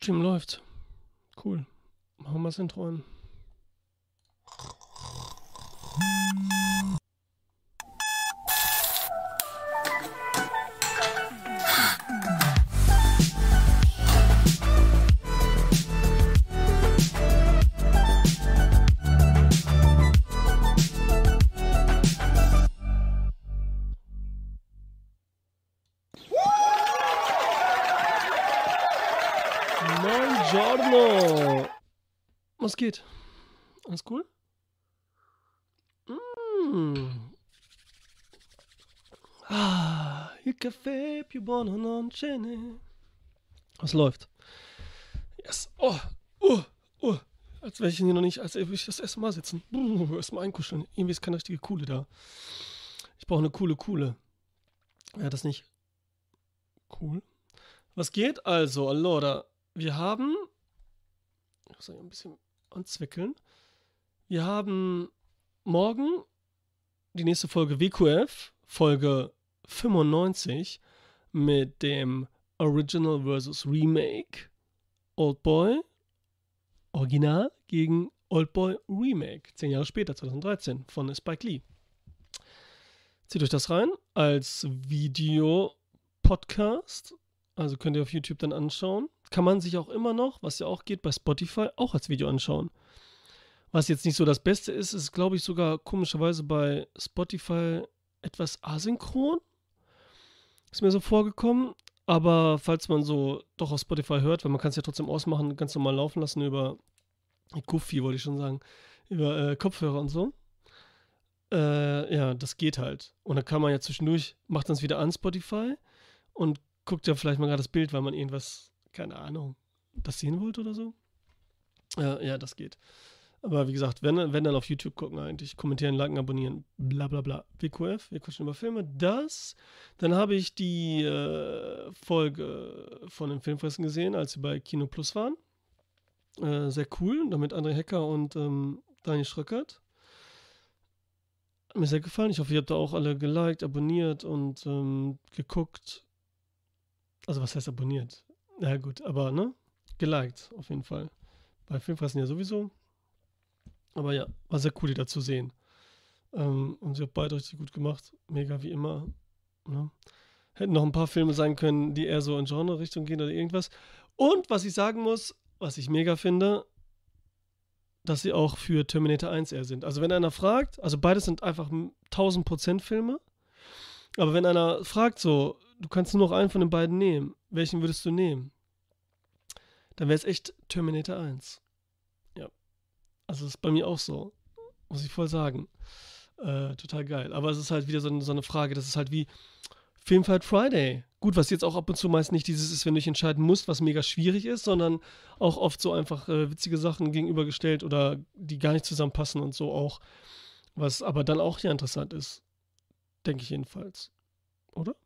Stream läuft. Cool. Machen wir das Intro an. Geht? Alles cool? Mm. Ah, più buono non ce n'è. Was läuft? Yes. Oh, oh, oh. Als wäre ich hier noch nicht, als würde ich das erste Mal sitzen. Uh, erstmal einkuscheln. Irgendwie ist keine richtige Kuhle da. Ich brauche eine coole Kuhle. Ja, das nicht. Cool. Was geht also? Allora, wir haben. Ich muss ein bisschen anzwickeln. Wir haben morgen die nächste Folge WQF, Folge 95, mit dem Original vs. Remake Oldboy Original gegen Oldboy Remake. Zehn Jahre später, 2013, von Spike Lee. Zieht euch das rein als Video-Podcast. Also könnt ihr auf YouTube dann anschauen. Kann man sich auch immer noch, was ja auch geht, bei Spotify auch als Video anschauen. Was jetzt nicht so das Beste ist, ist, glaube ich, sogar komischerweise bei Spotify etwas asynchron. Ist mir so vorgekommen. Aber falls man so doch auf Spotify hört, weil man kann es ja trotzdem ausmachen, ganz normal laufen lassen über Goofy, wollte ich schon sagen, über äh, Kopfhörer und so. Äh, ja, das geht halt. Und dann kann man ja zwischendurch, macht dann es wieder an Spotify und guckt ja vielleicht mal gerade das Bild, weil man irgendwas, keine Ahnung, das sehen wollte oder so. Ja, ja, das geht. Aber wie gesagt, wenn, wenn dann auf YouTube gucken eigentlich, kommentieren, liken, abonnieren, bla bla bla. WQF, wir quatschen über Filme. Das, dann habe ich die äh, Folge von den Filmfressen gesehen, als sie bei Kino Plus waren. Äh, sehr cool, damit André Hecker und ähm, Daniel Schröckert. Hat mir sehr gefallen. Ich hoffe, ihr habt da auch alle geliked, abonniert und ähm, geguckt. Also was heißt abonniert? Na ja, gut, aber ne? Geliked auf jeden Fall. Bei Filmfressen ja sowieso. Aber ja, war sehr cool, die da zu sehen. Ähm, und sie haben beide richtig gut gemacht. Mega wie immer. Ne? Hätten noch ein paar Filme sein können, die eher so in Genre-Richtung gehen oder irgendwas. Und was ich sagen muss, was ich mega finde, dass sie auch für Terminator 1 eher sind. Also wenn einer fragt, also beides sind einfach 1000% Filme. Aber wenn einer fragt so, du kannst nur noch einen von den beiden nehmen, welchen würdest du nehmen? Dann wäre es echt Terminator 1. Also das ist bei mir auch so. Muss ich voll sagen. Äh, total geil. Aber es ist halt wieder so, eine, so eine Frage, das ist halt wie Filmfight Friday. Gut, was jetzt auch ab und zu meist nicht dieses ist, wenn du dich entscheiden musst, was mega schwierig ist, sondern auch oft so einfach äh, witzige Sachen gegenübergestellt oder die gar nicht zusammenpassen und so auch. Was aber dann auch ja interessant ist. Denke ich jedenfalls. Oder?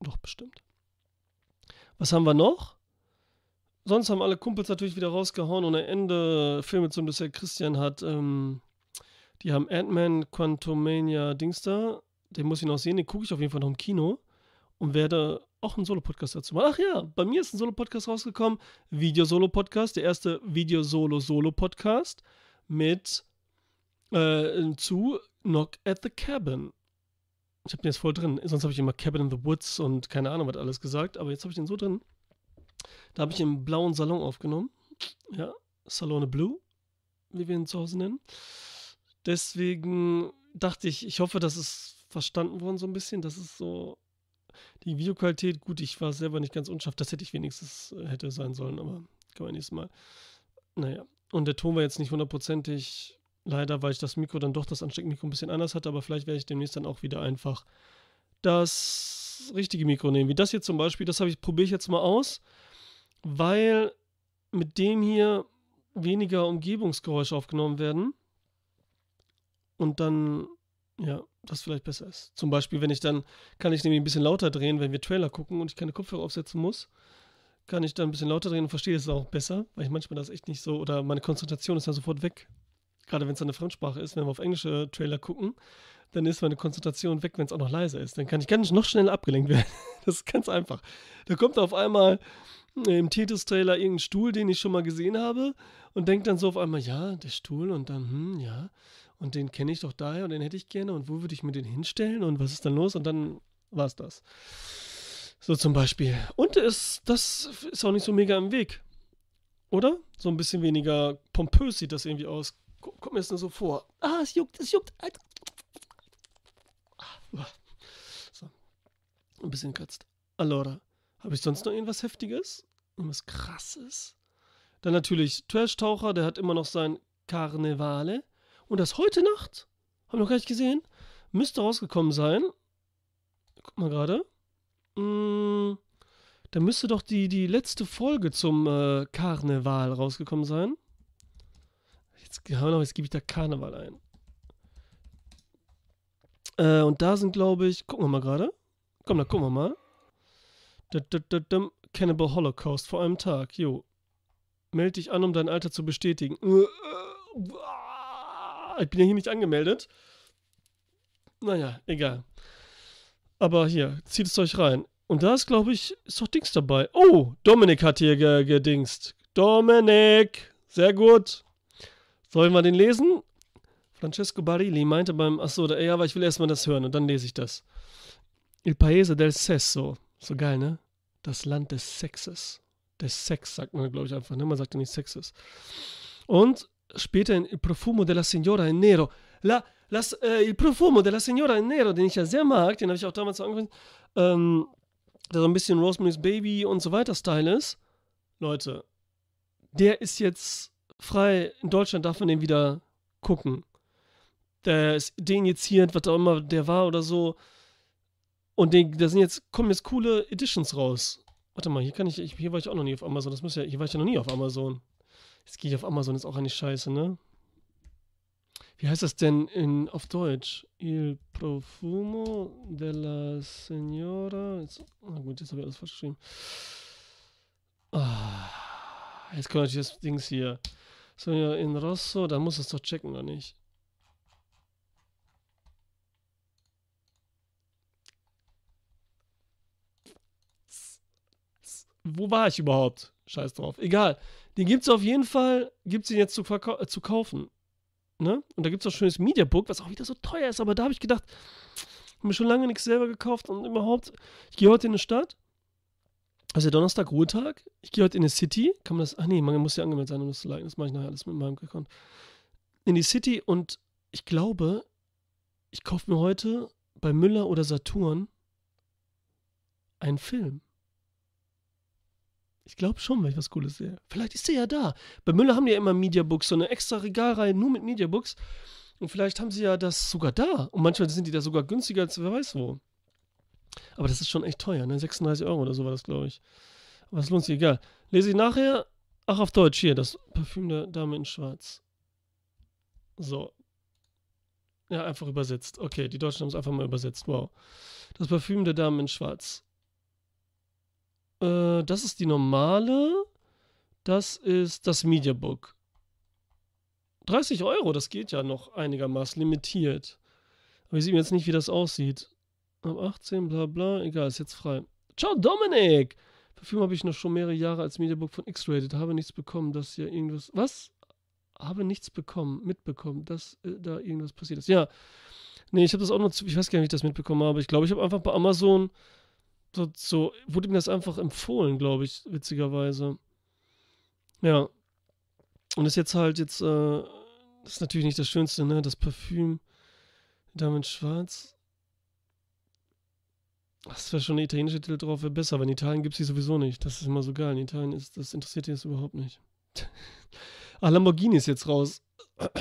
Doch, bestimmt. Was haben wir noch? sonst haben alle Kumpels natürlich wieder rausgehauen am Ende Filme zum bisher Christian hat. Ähm, die haben Ant-Man Quantumania Dings da. Den muss ich noch sehen, den gucke ich auf jeden Fall noch im Kino und werde auch einen Solo-Podcast dazu machen. Ach ja, bei mir ist ein Solo-Podcast rausgekommen. Video-Solo-Podcast, der erste Video-Solo-Solo-Podcast mit äh, zu Knock at the Cabin. Ich habe den jetzt voll drin. Sonst habe ich immer Cabin in the Woods und keine Ahnung, was alles gesagt, aber jetzt habe ich den so drin. Da habe ich im blauen Salon aufgenommen. Ja, Salone Blue, wie wir ihn zu Hause nennen. Deswegen dachte ich, ich hoffe, das ist verstanden worden so ein bisschen. Das ist so die Videoqualität. Gut, ich war selber nicht ganz unscharf. Das hätte ich wenigstens äh, hätte sein sollen, aber kann man nächstes Mal. Naja, und der Ton war jetzt nicht hundertprozentig. Leider, weil ich das Mikro dann doch das Ansteckmikro ein bisschen anders hatte, aber vielleicht werde ich demnächst dann auch wieder einfach das richtige Mikro nehmen. Wie das hier zum Beispiel, das ich, probiere ich jetzt mal aus weil mit dem hier weniger Umgebungsgeräusche aufgenommen werden und dann, ja, das vielleicht besser ist. Zum Beispiel, wenn ich dann, kann ich nämlich ein bisschen lauter drehen, wenn wir Trailer gucken und ich keine Kopfhörer aufsetzen muss, kann ich dann ein bisschen lauter drehen und verstehe es auch besser, weil ich manchmal das echt nicht so, oder meine Konzentration ist dann sofort weg. Gerade wenn es eine Fremdsprache ist, wenn wir auf englische Trailer gucken, dann ist meine Konzentration weg, wenn es auch noch leiser ist. Dann kann ich ganz noch schneller abgelenkt werden. das ist ganz einfach. Da kommt auf einmal im Tetris-Trailer irgendeinen Stuhl, den ich schon mal gesehen habe und denke dann so auf einmal, ja, der Stuhl und dann, hm, ja, und den kenne ich doch daher und den hätte ich gerne und wo würde ich mir den hinstellen und was ist dann los und dann war es das. So zum Beispiel. Und es, das ist auch nicht so mega im Weg. Oder? So ein bisschen weniger pompös sieht das irgendwie aus. Kommt mir das nur so vor. Ah, es juckt, es juckt. Ah, so. Ein bisschen kratzt. Allora. Habe ich sonst noch irgendwas Heftiges? Irgendwas Krasses? Dann natürlich Trash-Taucher, der hat immer noch sein Karnevale. Und das heute Nacht, haben wir noch gar nicht gesehen, müsste rausgekommen sein. Guck mal gerade. Mmh, da müsste doch die, die letzte Folge zum äh, Karneval rausgekommen sein. Jetzt, jetzt gebe ich da Karneval ein. Äh, und da sind, glaube ich, gucken wir mal gerade. Komm, da gucken wir mal. Cannibal Holocaust vor einem Tag. Jo. Meld dich an, um dein Alter zu bestätigen. Ich bin ja hier nicht angemeldet. Naja, egal. Aber hier, zieht es euch rein. Und da ist, glaube ich, ist doch Dings dabei. Oh, Dominik hat hier gedingst. Dominik, sehr gut. Sollen wir den lesen? Francesco Barilli meinte beim, achso, ja, aber ich will erstmal das hören und dann lese ich das. Il Paese del Sesso. So geil, ne? Das Land des Sexes. Des Sex, sagt man, glaube ich, einfach, ne? Man sagt ja nicht Sexes. Und später in Il Profumo della Signora in Nero. La, las, äh, Il Profumo della Signora in Nero, den ich ja sehr mag, den habe ich auch damals angefangen, ähm, der so ein bisschen Rosemary's Baby und so weiter Style ist. Leute, der ist jetzt frei. In Deutschland darf man den wieder gucken. Der ist deinjiziert, was auch immer der war oder so. Und den, da sind jetzt, kommen jetzt coole Editions raus. Warte mal, hier kann ich, hier war ich auch noch nie auf Amazon. Das muss ja, hier war ich ja noch nie auf Amazon. Jetzt gehe ich auf Amazon, ist auch eine Scheiße, ne? Wie heißt das denn in, auf Deutsch? Il profumo della Signora. Jetzt, na gut, jetzt habe ich alles falsch geschrieben. Ah, jetzt kommt natürlich das Dings hier. Signora in Rosso, da muss es doch checken, oder nicht? Wo war ich überhaupt? Scheiß drauf. Egal. Den gibt es auf jeden Fall, gibt es ihn jetzt zu, äh, zu kaufen. Ne? Und da gibt es auch ein schönes Mediabook, was auch wieder so teuer ist. Aber da habe ich gedacht, habe mir schon lange nichts selber gekauft und überhaupt, ich gehe heute in eine Stadt. Also Donnerstag, Ruhetag. Ich gehe heute in eine City. Kann man das, ach nee, man muss ja angemeldet sein, um das zu liken. Das mache ich nachher alles mit meinem Account. In die City und ich glaube, ich kaufe mir heute bei Müller oder Saturn einen Film. Ich glaube schon, weil ich was Cooles sehe. Vielleicht ist der ja da. Bei Müller haben die ja immer Mediabooks, so eine extra Regalreihe nur mit Mediabooks. Und vielleicht haben sie ja das sogar da. Und manchmal sind die da sogar günstiger als wer weiß wo. Aber das ist schon echt teuer, ne? 36 Euro oder so war das, glaube ich. Aber es lohnt sich, egal. Lese ich nachher. Ach, auf Deutsch hier, das Parfüm der Dame in Schwarz. So. Ja, einfach übersetzt. Okay, die Deutschen haben es einfach mal übersetzt. Wow. Das Parfüm der Dame in Schwarz. Äh, das ist die normale. Das ist das Mediabook. 30 Euro, das geht ja noch einigermaßen limitiert. Aber ich sehe jetzt nicht, wie das aussieht. Ab 18, bla bla, egal, ist jetzt frei. Ciao, Dominik! Parfüm habe ich noch schon mehrere Jahre als Mediabook von X-Rated. Habe nichts bekommen, dass hier irgendwas. Was? Habe nichts bekommen, mitbekommen, dass äh, da irgendwas passiert ist. Ja. Nee, ich habe das auch noch. Ich weiß gar nicht, wie ich das mitbekommen habe. Ich glaube, ich habe einfach bei Amazon so, so wurde mir das einfach empfohlen, glaube ich, witzigerweise. Ja. Und ist jetzt halt jetzt, äh, das ist natürlich nicht das Schönste, ne? Das Parfüm, Dame Schwarz. Das wäre schon ein italienischer Titel drauf, wäre besser, aber in Italien gibt es die sowieso nicht. Das ist immer so geil. In Italien ist, das interessiert die jetzt überhaupt nicht. ah, Lamborghini ist jetzt raus. da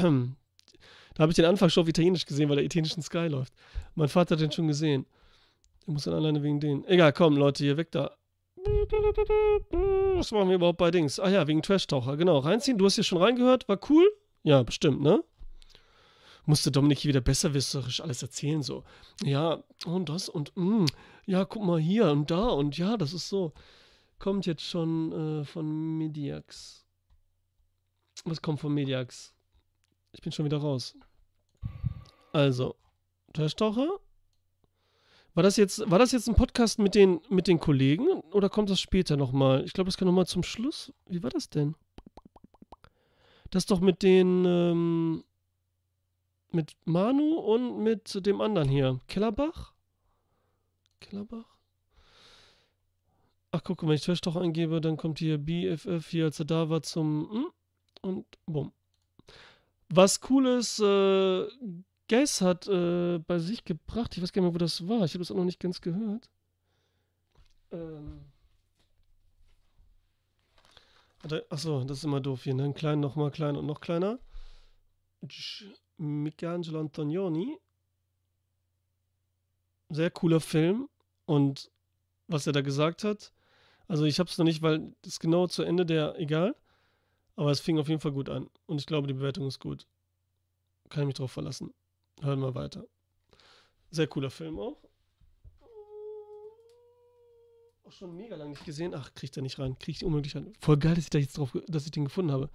habe ich den Anfang schon auf Italienisch gesehen, weil der italienischen Sky läuft. Mein Vater hat den schon gesehen. Ich muss dann alleine wegen denen. Egal, komm, Leute, hier weg da. Was machen wir überhaupt bei Dings? Ah ja, wegen Trash-Taucher, genau. Reinziehen, du hast hier schon reingehört, war cool? Ja, bestimmt, ne? Musste Dominik hier wieder besserwisserisch alles erzählen, so. Ja, und das und, mh, mm, ja, guck mal hier und da und ja, das ist so. Kommt jetzt schon äh, von Mediax. Was kommt von Mediax? Ich bin schon wieder raus. Also, Trash-Taucher, War das jetzt, war das jetzt ein Podcast mit den, mit den Kollegen oder kommt das später nochmal? Ich glaube, das kann nochmal zum Schluss. Wie war das denn? Das doch mit den, ähm, mit Manu und mit dem anderen hier. Kellerbach? Kellerbach? Ach, guck mal, wenn ich Trash doch eingebe, dann kommt hier BFF hier, als er da war zum, hm, und bumm. Was cool ist, äh, Guess hat äh, bei sich gebracht. Ich weiß gar nicht mehr, wo das war. Ich habe das auch noch nicht ganz gehört. Ähm. Achso, das ist immer doof hier. Ne? Klein, nochmal klein und noch kleiner. Michelangelo Antonioni. Sehr cooler Film. Und was er da gesagt hat. Also ich habe es noch nicht, weil das genau zu Ende der, egal. Aber es fing auf jeden Fall gut an. Und ich glaube, die Bewertung ist gut. Kann ich mich drauf verlassen. Hören wir weiter. Sehr cooler Film auch. Auch schon mega lange nicht gesehen. Ach, kriegt er nicht rein. Kriegt unmöglich rein. Voll geil, dass ich da jetzt drauf, dass ich den gefunden habe.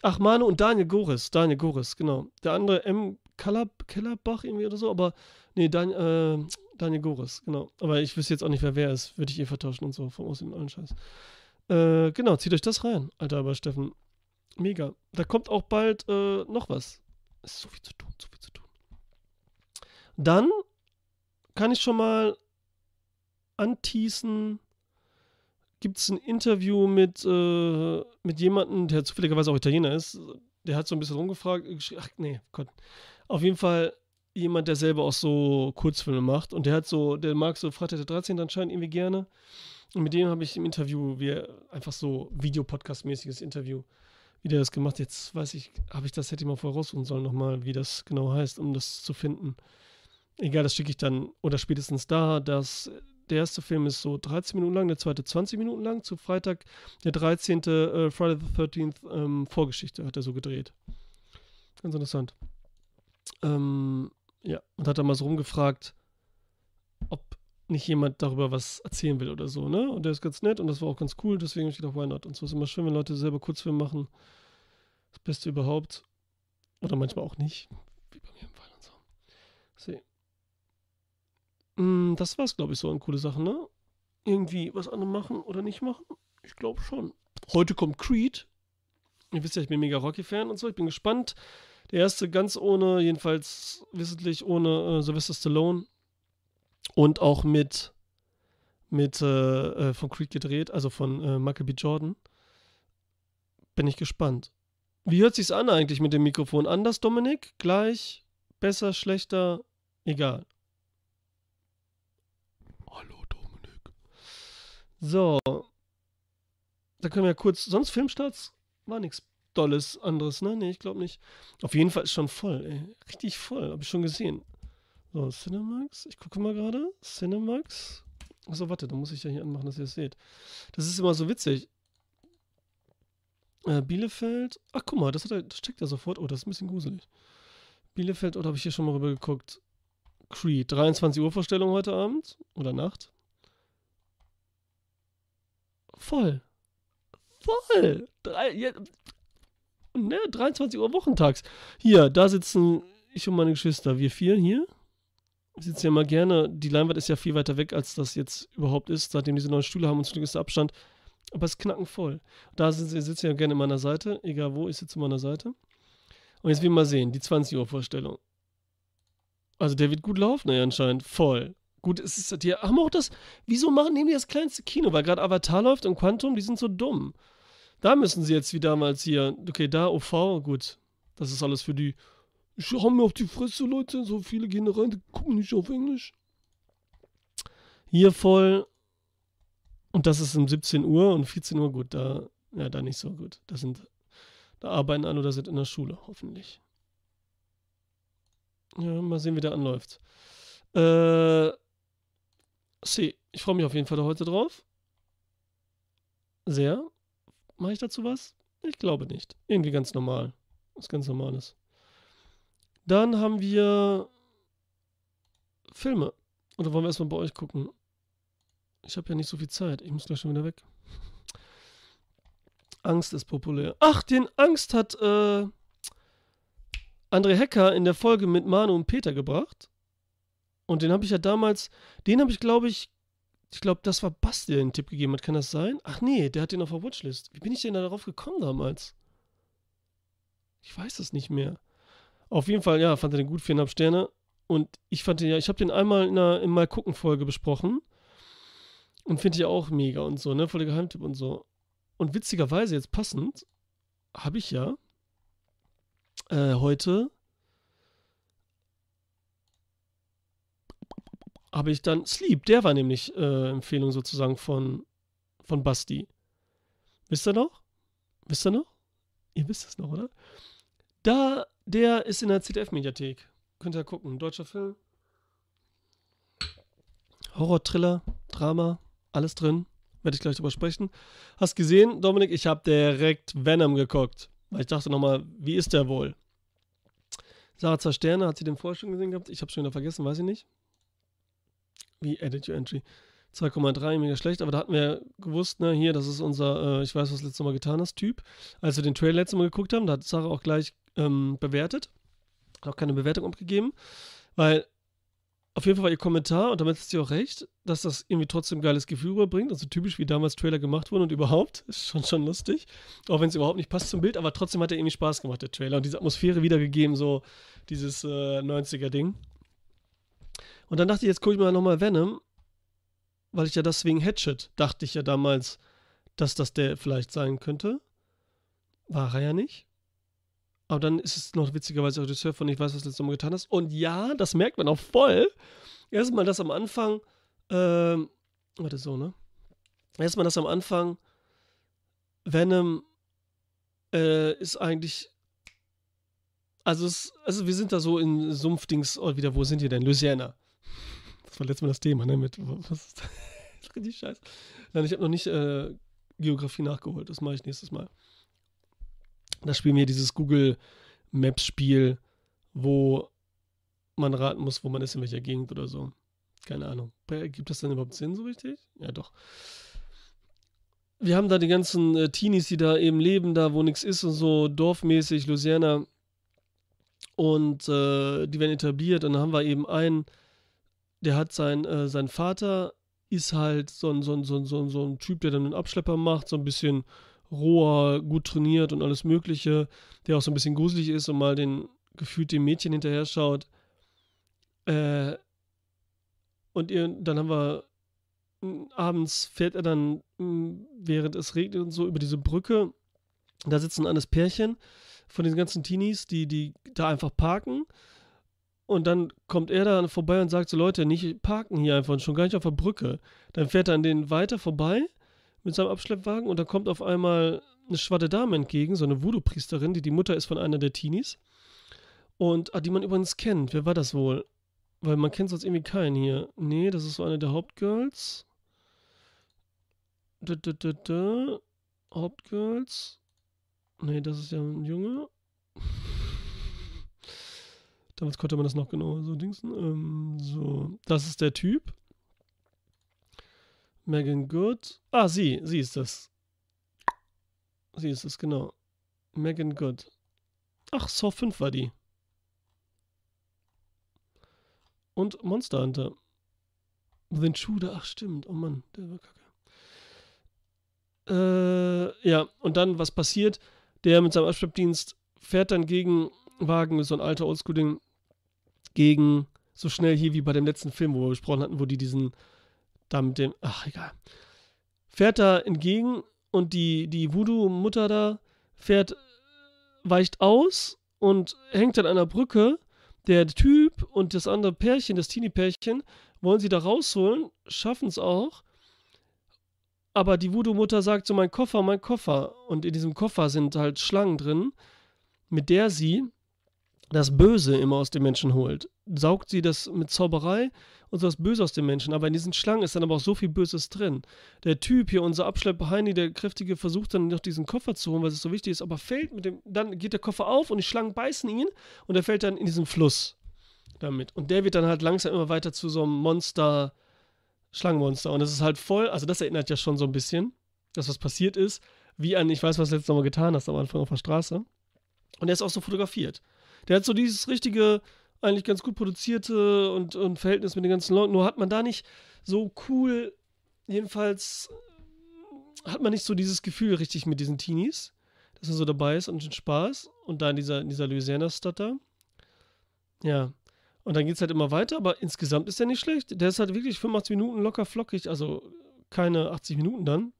Ach, Manu und Daniel Goris. Daniel Goris, genau. Der andere M. Kellerbach irgendwie oder so, aber nee, Dan, äh, Daniel Goris, genau. Aber ich wüsste jetzt auch nicht, wer wer ist. Würde ich eh vertauschen und so vom Aussehen und allen Scheiß. Äh, genau, zieht euch das rein, Alter, aber Steffen. Mega. Da kommt auch bald äh, noch was. Es ist so viel zu tun, so viel zu tun. Dann kann ich schon mal anteasen, gibt es ein Interview mit, äh, mit jemandem, der zufälligerweise auch Italiener ist. Der hat so ein bisschen rumgefragt. Ach, nee, Gott. Auf jeden Fall jemand, der selber auch so Kurzfilme macht. Und der hat so, der mag so Freitag der 13. anscheinend irgendwie gerne. Und mit dem habe ich im Interview, wie einfach so Videopodcast-mäßiges Interview, wie der das gemacht. Jetzt weiß ich, habe ich das, hätte ich mal vorher raussuchen sollen nochmal, wie das genau heißt, um das zu finden. Egal, das schicke ich dann, oder spätestens da, dass der erste Film ist so 13 Minuten lang, der zweite 20 Minuten lang. Zu Freitag, der 13. Äh, Friday the 13th ähm, Vorgeschichte hat er so gedreht. Ganz interessant. Ähm, ja, und hat dann mal so rumgefragt, ob nicht jemand darüber was erzählen will oder so, ne? Und der ist ganz nett und das war auch ganz cool, deswegen habe ich gedacht, why not? Und so ist immer schön, wenn Leute selber Kurzfilm machen. Das Beste überhaupt. Oder manchmal auch nicht. Wie bei mir im Fall und so. See. Mm, das war's, glaube ich, so an coole Sachen, ne? Irgendwie was andere machen oder nicht machen? Ich glaube schon. Heute kommt Creed. Ihr wisst ja, ich bin mega Rocky-Fan und so. Ich bin gespannt. Der erste ganz ohne, jedenfalls wissentlich ohne äh, Sylvester Stallone. Und auch mit, mit äh, äh, von Creed gedreht, also von äh, Michael B. Jordan. Bin ich gespannt. Wie hört sich's an eigentlich mit dem Mikrofon? Anders, Dominik? Gleich? Besser, schlechter? Egal. So. Da können wir kurz. Sonst Filmstarts war nichts Dolles anderes, ne? Nee, ich glaube nicht. Auf jeden Fall ist schon voll, ey. Richtig voll. Habe ich schon gesehen. So, Cinemax. Ich gucke mal gerade. Cinemax. Achso, warte, da muss ich ja hier anmachen, dass ihr es seht. Das ist immer so witzig. Äh, Bielefeld. Ach, guck mal, das, hat er, das checkt er sofort. Oh, das ist ein bisschen gruselig. Bielefeld, oder habe ich hier schon mal rüber geguckt? Creed. 23 Uhr Vorstellung heute Abend oder Nacht. Voll. Voll. Drei, ja, ne, 23 Uhr wochentags. Hier, da sitzen ich und meine Geschwister, wir vier hier. Sitzen ja mal gerne. Die Leinwand ist ja viel weiter weg, als das jetzt überhaupt ist, seitdem diese neuen Stühle haben und ist der Abstand. Aber es ist knackenvoll. Da sitzen sie sitzen ja gerne an meiner Seite, egal wo, ich sitze an meiner Seite. Und jetzt will ich mal sehen, die 20 Uhr Vorstellung. Also der wird gut laufen, ja, anscheinend. Voll. Gut, es ist, die haben auch das, wieso machen die das kleinste Kino? Weil gerade Avatar läuft und Quantum, die sind so dumm. Da müssen sie jetzt wie damals hier, okay, da OV, gut, das ist alles für die, ich hau mir auf die Fresse, Leute, so viele gehen da rein, die gucken nicht auf Englisch. Hier voll, und das ist um 17 Uhr und 14 Uhr, gut, da, ja, da nicht so gut. Da sind, da arbeiten alle oder sind in der Schule, hoffentlich. Ja, mal sehen, wie der anläuft. Äh, See, ich freue mich auf jeden Fall heute drauf. Sehr. Mache ich dazu was? Ich glaube nicht. Irgendwie ganz normal. Was ganz Normales. Dann haben wir Filme. Oder wollen wir erstmal bei euch gucken? Ich habe ja nicht so viel Zeit. Ich muss gleich schon wieder weg. Angst ist populär. Ach, den Angst hat äh, André Hecker in der Folge mit Manu und Peter gebracht. Und den habe ich ja damals, den habe ich, glaube ich, ich glaube, das war Basti, der den Tipp gegeben hat. Kann das sein? Ach nee, der hat den auf der Watchlist. Wie bin ich denn da darauf gekommen damals? Ich weiß es nicht mehr. Auf jeden Fall, ja, fand er den gut, viereinhalb Sterne. Und ich fand den ja, ich habe den einmal in einer in Mal gucken Folge besprochen. Und finde ich auch mega und so, ne? Voll der Geheimtipp und so. Und witzigerweise, jetzt passend, habe ich ja äh, heute habe ich dann Sleep, der war nämlich äh, Empfehlung sozusagen von, von Basti. Wisst ihr noch? Wisst ihr noch? Ihr wisst es noch, oder? Da, der ist in der ZDF-Mediathek. Könnt ihr gucken. Deutscher Film. Horror-Thriller, Drama, alles drin. Werde ich gleich drüber sprechen. Hast gesehen, Dominik? Ich habe direkt Venom geguckt. Weil ich dachte nochmal, wie ist der wohl? Sarah zwei Sterne, hat sie den vorher schon gesehen gehabt? Ich habe schon wieder vergessen, weiß ich nicht. Wie Edit Your Entry? 2,3, mega schlecht, aber da hatten wir gewusst, ne, hier, das ist unser, äh, ich weiß, was du letztes Mal getan hast, Typ. Als wir den Trailer letztes Mal geguckt haben, da hat Sarah auch gleich ähm, bewertet. Hat auch keine Bewertung abgegeben, weil auf jeden Fall war ihr Kommentar, und damit ist sie auch recht, dass das irgendwie trotzdem ein geiles Gefühl rüberbringt. Also typisch, wie damals Trailer gemacht wurden und überhaupt. Ist schon, schon lustig. Auch wenn es überhaupt nicht passt zum Bild, aber trotzdem hat er irgendwie Spaß gemacht, der Trailer. Und diese Atmosphäre wiedergegeben, so dieses äh, 90er-Ding. Und dann dachte ich, jetzt gucke ich mal nochmal Venom, weil ich ja deswegen Hatchet dachte ich ja damals, dass das der vielleicht sein könnte. War er ja nicht. Aber dann ist es noch witzigerweise Regisseur von Ich weiß, was du letztes Mal getan hast. Und ja, das merkt man auch voll. Erstmal das am Anfang, ähm, warte so, ne? Erstmal das am Anfang, Venom äh, ist eigentlich, also, es, also wir sind da so in Sumpfdings, oh, wieder, wo sind die denn? Louisiana. Das war letztes Mal das Thema, ne? Mit, was ist das? ist richtig scheiße. Nein, ich habe noch nicht äh, Geografie nachgeholt. Das mache ich nächstes Mal. Da spielen wir dieses Google Maps Spiel, wo man raten muss, wo man ist, in welcher Gegend oder so. Keine Ahnung. Gibt das denn überhaupt Sinn so richtig? Ja, doch. Wir haben da die ganzen äh, Teenies, die da eben leben, da wo nichts ist und so, dorfmäßig, Louisiana. Und äh, die werden etabliert und dann haben wir eben einen, der hat sein, äh, sein Vater ist halt so ein, so, ein, so, ein, so, ein, so ein Typ, der dann einen Abschlepper macht, so ein bisschen roher, gut trainiert und alles Mögliche, der auch so ein bisschen gruselig ist und mal den gefühlt dem Mädchen hinterher schaut. Äh, und ihr, dann haben wir abends fährt er dann, während es regnet und so, über diese Brücke. Da sitzen alles Pärchen von den ganzen Teenies, die, die da einfach parken. Und dann kommt er da vorbei und sagt so, Leute, nicht parken hier einfach und schon gar nicht auf der Brücke. Dann fährt er an denen weiter vorbei mit seinem Abschleppwagen und da kommt auf einmal eine schwarze Dame entgegen, so eine Voodoo-Priesterin, die die Mutter ist von einer der Teenies. Und ah, die man übrigens kennt. Wer war das wohl? Weil man kennt sonst irgendwie keinen hier. Nee, das ist so eine der Hauptgirls. Da, da, da, da. Hauptgirls. Nee, das ist ja ein Junge. Damals konnte man das noch genauer so dingsen. Ähm, so, das ist der Typ. Megan Good. Ah, sie, sie ist das. Sie ist es, genau. Megan Good. Ach, Saw 5 war die. Und Monster Hunter. The Intruder, ach stimmt, oh Mann, der war kacke. Äh, ja, und dann, was passiert? Der mit seinem Abschleppdienst fährt dann gegen Wagen, so ein alter Oldschool-Ding, gegen so schnell hier wie bei dem letzten Film, wo wir besprochen hatten, wo die diesen da mit dem, ach egal, fährt da entgegen und die, die Voodoo-Mutter da fährt, weicht aus und hängt an einer Brücke. Der Typ und das andere Pärchen, das Teenie-Pärchen, wollen sie da rausholen, schaffen es auch. Aber die Voodoo-Mutter sagt so, mein Koffer, mein Koffer. Und in diesem Koffer sind halt Schlangen drin, mit der sie das Böse immer aus den Menschen holt. Saugt sie das mit Zauberei und so das Böse aus den Menschen. Aber in diesen Schlangen ist dann aber auch so viel Böses drin. Der Typ hier, unser Abschlepper Heini, der Kräftige, versucht dann noch diesen Koffer zu holen, weil es so wichtig ist, aber fällt mit dem, dann geht der Koffer auf und die Schlangen beißen ihn und er fällt dann in diesen Fluss damit. Und der wird dann halt langsam immer weiter zu so einem Monster, Schlangenmonster. Und das ist halt voll, also das erinnert ja schon so ein bisschen, dass was passiert ist, wie an, ich weiß, was du letztes Mal getan hast, am Anfang auf der Straße. Und er ist auch so fotografiert. Der hat so dieses richtige eigentlich ganz gut produzierte und, und Verhältnis mit den ganzen Leuten. Nur hat man da nicht so cool, jedenfalls hat man nicht so dieses Gefühl richtig mit diesen Teenies, dass er so dabei ist und Spaß. Und da in dieser, in dieser Louisiana-Stadt da. Ja. Und dann geht es halt immer weiter, aber insgesamt ist der nicht schlecht. Der ist halt wirklich 85 Minuten locker flockig, also keine 80 Minuten dann.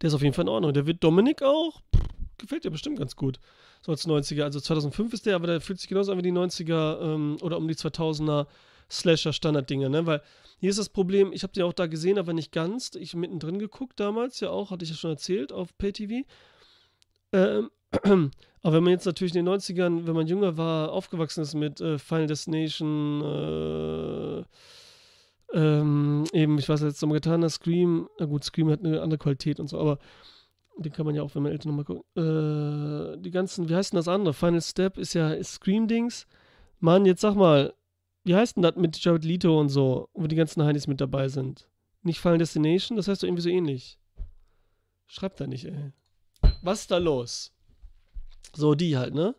Der ist auf jeden Fall in Ordnung. Der wird Dominik auch, pff, gefällt dir bestimmt ganz gut. So als 90er. Also 2005 ist der, aber der fühlt sich genauso an wie die 90er ähm, oder um die 2000er Slasher-Standard-Dinger, ne? Weil hier ist das Problem, ich habe die auch da gesehen, aber nicht ganz. Ich mittendrin geguckt damals, ja auch, hatte ich ja schon erzählt, auf PayTV. Ähm, aber wenn man jetzt natürlich in den 90ern, wenn man jünger war, aufgewachsen ist mit äh, Final Destination, äh, ähm, eben, ich weiß jetzt nochmal getan, das Scream, na gut, Scream hat eine andere Qualität und so, aber den kann man ja auch, wenn man älter nochmal guckt. Äh, die ganzen, wie heißt denn das andere? Final Step ist ja Scream-Dings. Mann, jetzt sag mal, wie heißt denn das mit Jared Leto und so, wo die ganzen Heinis mit dabei sind? Nicht Final Destination? Das heißt doch irgendwie so ähnlich. Schreibt da nicht, ey. Was ist da los? So, die halt, ne?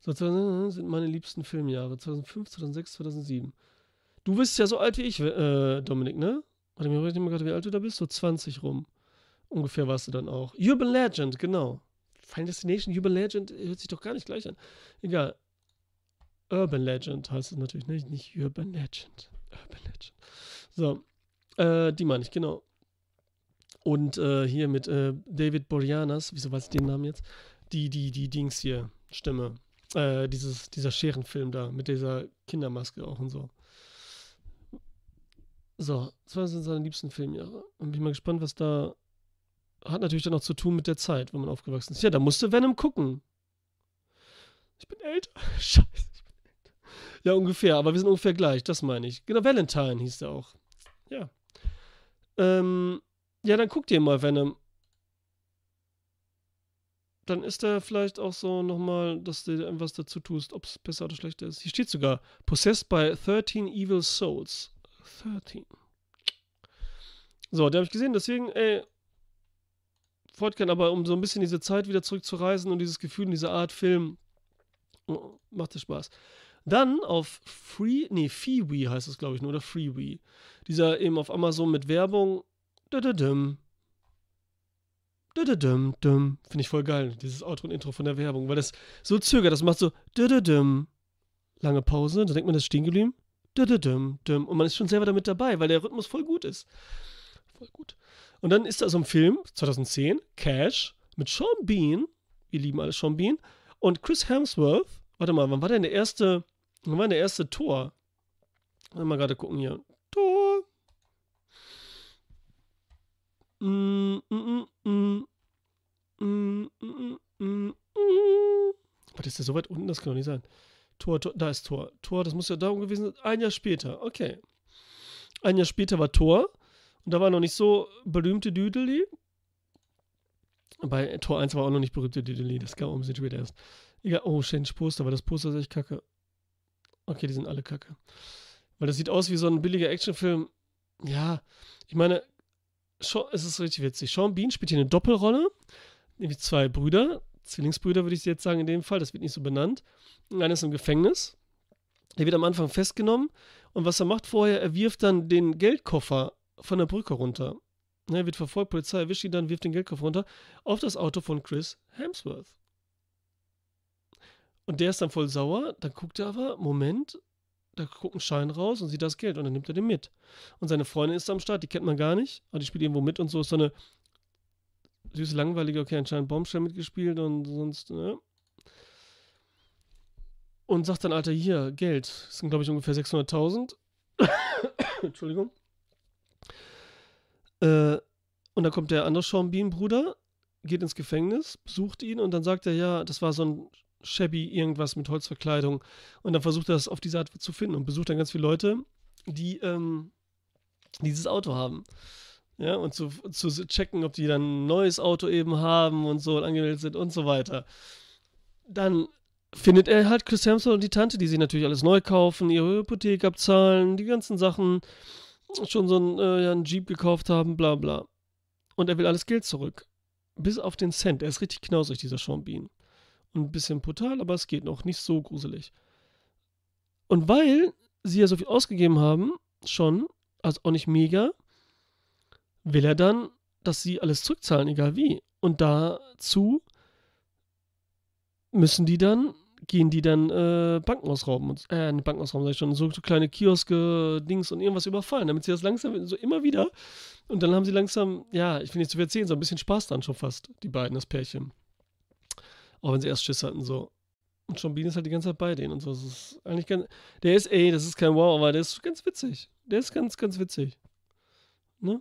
So, sind meine liebsten Filmjahre. 2005, 2006, 2007. Du bist ja so alt wie ich, äh, Dominik, ne? Warte, mir nicht mal gerade, wie alt du da bist. So 20 rum. Ungefähr warst du dann auch. Urban Legend, genau. Final Destination, Urban Legend hört sich doch gar nicht gleich an. Egal. Urban Legend heißt es natürlich, ne? Nicht Urban Legend. Urban Legend. So. Äh, die meine ich, genau. Und äh, hier mit äh, David Boreanaz, wieso weiß ich den Namen jetzt? Die, die, die Dings hier, Stimme. Äh, dieses, dieser Scherenfilm da, mit dieser Kindermaske auch und so. So, das waren seine liebsten Filmjahre. Bin mal gespannt, was da. Hat natürlich dann auch zu tun mit der Zeit, wo man aufgewachsen ist. Ja, da musste Venom gucken. Ich bin älter. Scheiße, ich bin älter. Ja, ungefähr, aber wir sind ungefähr gleich, das meine ich. Genau, Valentine hieß der auch. Ja. Ähm, ja, dann guck dir mal Venom. Dann ist da vielleicht auch so nochmal, dass du irgendwas dazu tust, ob es besser oder schlechter ist. Hier steht sogar, possessed by 13 evil souls. 13. So, den habe ich gesehen, deswegen, ey, fortgehen, aber um so ein bisschen diese Zeit wieder zurückzureisen und dieses Gefühl in dieser Art Film, oh, macht es Spaß. Dann auf Free, nee, Freewee heißt es, glaube ich, nur, oder Freewee. Dieser eben auf Amazon mit Werbung. Finde ich voll geil, dieses Outro und Intro von der Werbung, weil das so zögert, das macht so lange Pause, da denkt man, das ist stehen geblieben. Und man ist schon selber damit dabei, weil der Rhythmus voll gut ist. Voll gut. Und dann ist da so ein Film, 2010, Cash, mit Sean Bean, wir lieben alle Sean Bean, und Chris Hemsworth. Warte mal, wann war denn der erste, wann war denn der erste Tor? Mal gerade gucken hier. Tor. Mm, mm, mm, Was ist der so weit unten? Das kann doch nicht sein. Tor, Tor, da ist Tor. Tor, das muss ja darum gewesen sein. Ein Jahr später, okay. Ein Jahr später war Tor. Und da war noch nicht so berühmte Düdeli. Bei Tor 1 war auch noch nicht berühmte Düdeli. Das kam um sich später erst. Egal. Oh, Change Poster, aber das Poster ist echt kacke. Okay, die sind alle kacke. Weil das sieht aus wie so ein billiger Actionfilm. Ja, ich meine, es ist richtig witzig. Sean Bean spielt hier eine Doppelrolle. Nämlich zwei Brüder. Zwillingsbrüder würde ich jetzt sagen in dem Fall. Das wird nicht so benannt. Einer ist im Gefängnis. Der wird am Anfang festgenommen. Und was er macht vorher, er wirft dann den Geldkoffer von der Brücke runter. Er wird verfolgt, Polizei erwischt ihn dann, wirft den Geldkoffer runter auf das Auto von Chris Hemsworth. Und der ist dann voll sauer. Dann guckt er aber, Moment, da guckt ein Schein raus und sieht das Geld und dann nimmt er den mit. Und seine Freundin ist am Start, die kennt man gar nicht, aber die spielt irgendwo mit und so. Ist so eine süße, langweilige, okay, anscheinend Bombshell mitgespielt und sonst, ne? Und sagt dann, Alter, hier, Geld. Das sind, glaube ich, ungefähr 600.000. Entschuldigung. Äh, und dann kommt der andere Sean Bean-Bruder, geht ins Gefängnis, besucht ihn und dann sagt er, ja, das war so ein shabby irgendwas mit Holzverkleidung. Und dann versucht er das auf diese Art zu finden und besucht dann ganz viele Leute, die ähm, dieses Auto haben. Ja, und zu, zu checken, ob die dann ein neues Auto eben haben und so angemeldet sind und so weiter. Dann findet er halt Chris Hemsworth und die Tante, die sich natürlich alles neu kaufen, ihre Hypothek abzahlen, die ganzen Sachen, schon so einen, äh, einen Jeep gekauft haben, bla bla. Und er will alles Geld zurück. Bis auf den Cent. Er ist richtig knausrig, dieser Sean Bean. Und ein bisschen brutal, aber es geht noch. Nicht so gruselig. Und weil sie ja so viel ausgegeben haben, schon, also auch nicht mega, will er dann, dass sie alles zurückzahlen, egal wie. Und dazu müssen die dann, gehen die dann äh, Banken ausrauben. Und, äh, Banken ausrauben, sag ich schon, so, so kleine Kioske, Dings und irgendwas überfallen, damit sie das langsam, so immer wieder. Und dann haben sie langsam, ja, ich will nicht zu viel erzählen, so ein bisschen Spaß dran schon fast, die beiden, das Pärchen. Auch wenn sie erst Schiss hatten, so. Und Sean Bean ist halt die ganze Zeit bei denen und so. Das ist eigentlich ganz. Der ist, ey, das ist kein Wow, aber der ist ganz witzig. Der ist ganz, ganz witzig. Ne?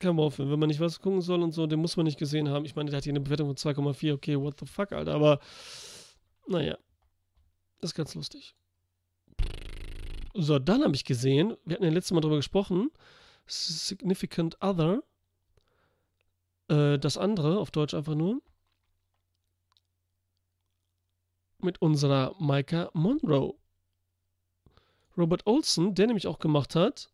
Kein Wow-Film. Wenn man nicht was gucken soll und so, den muss man nicht gesehen haben. Ich meine, der hat hier eine Bewertung von 2,4. Okay, what the fuck, Alter. Aber, naja. Das ist ganz lustig. So, dann habe ich gesehen, wir hatten ja letztes Mal drüber gesprochen, Significant Other. Äh, das andere, auf Deutsch einfach nur. mit unserer Micah Monroe. Robert Olson, der nämlich auch gemacht hat,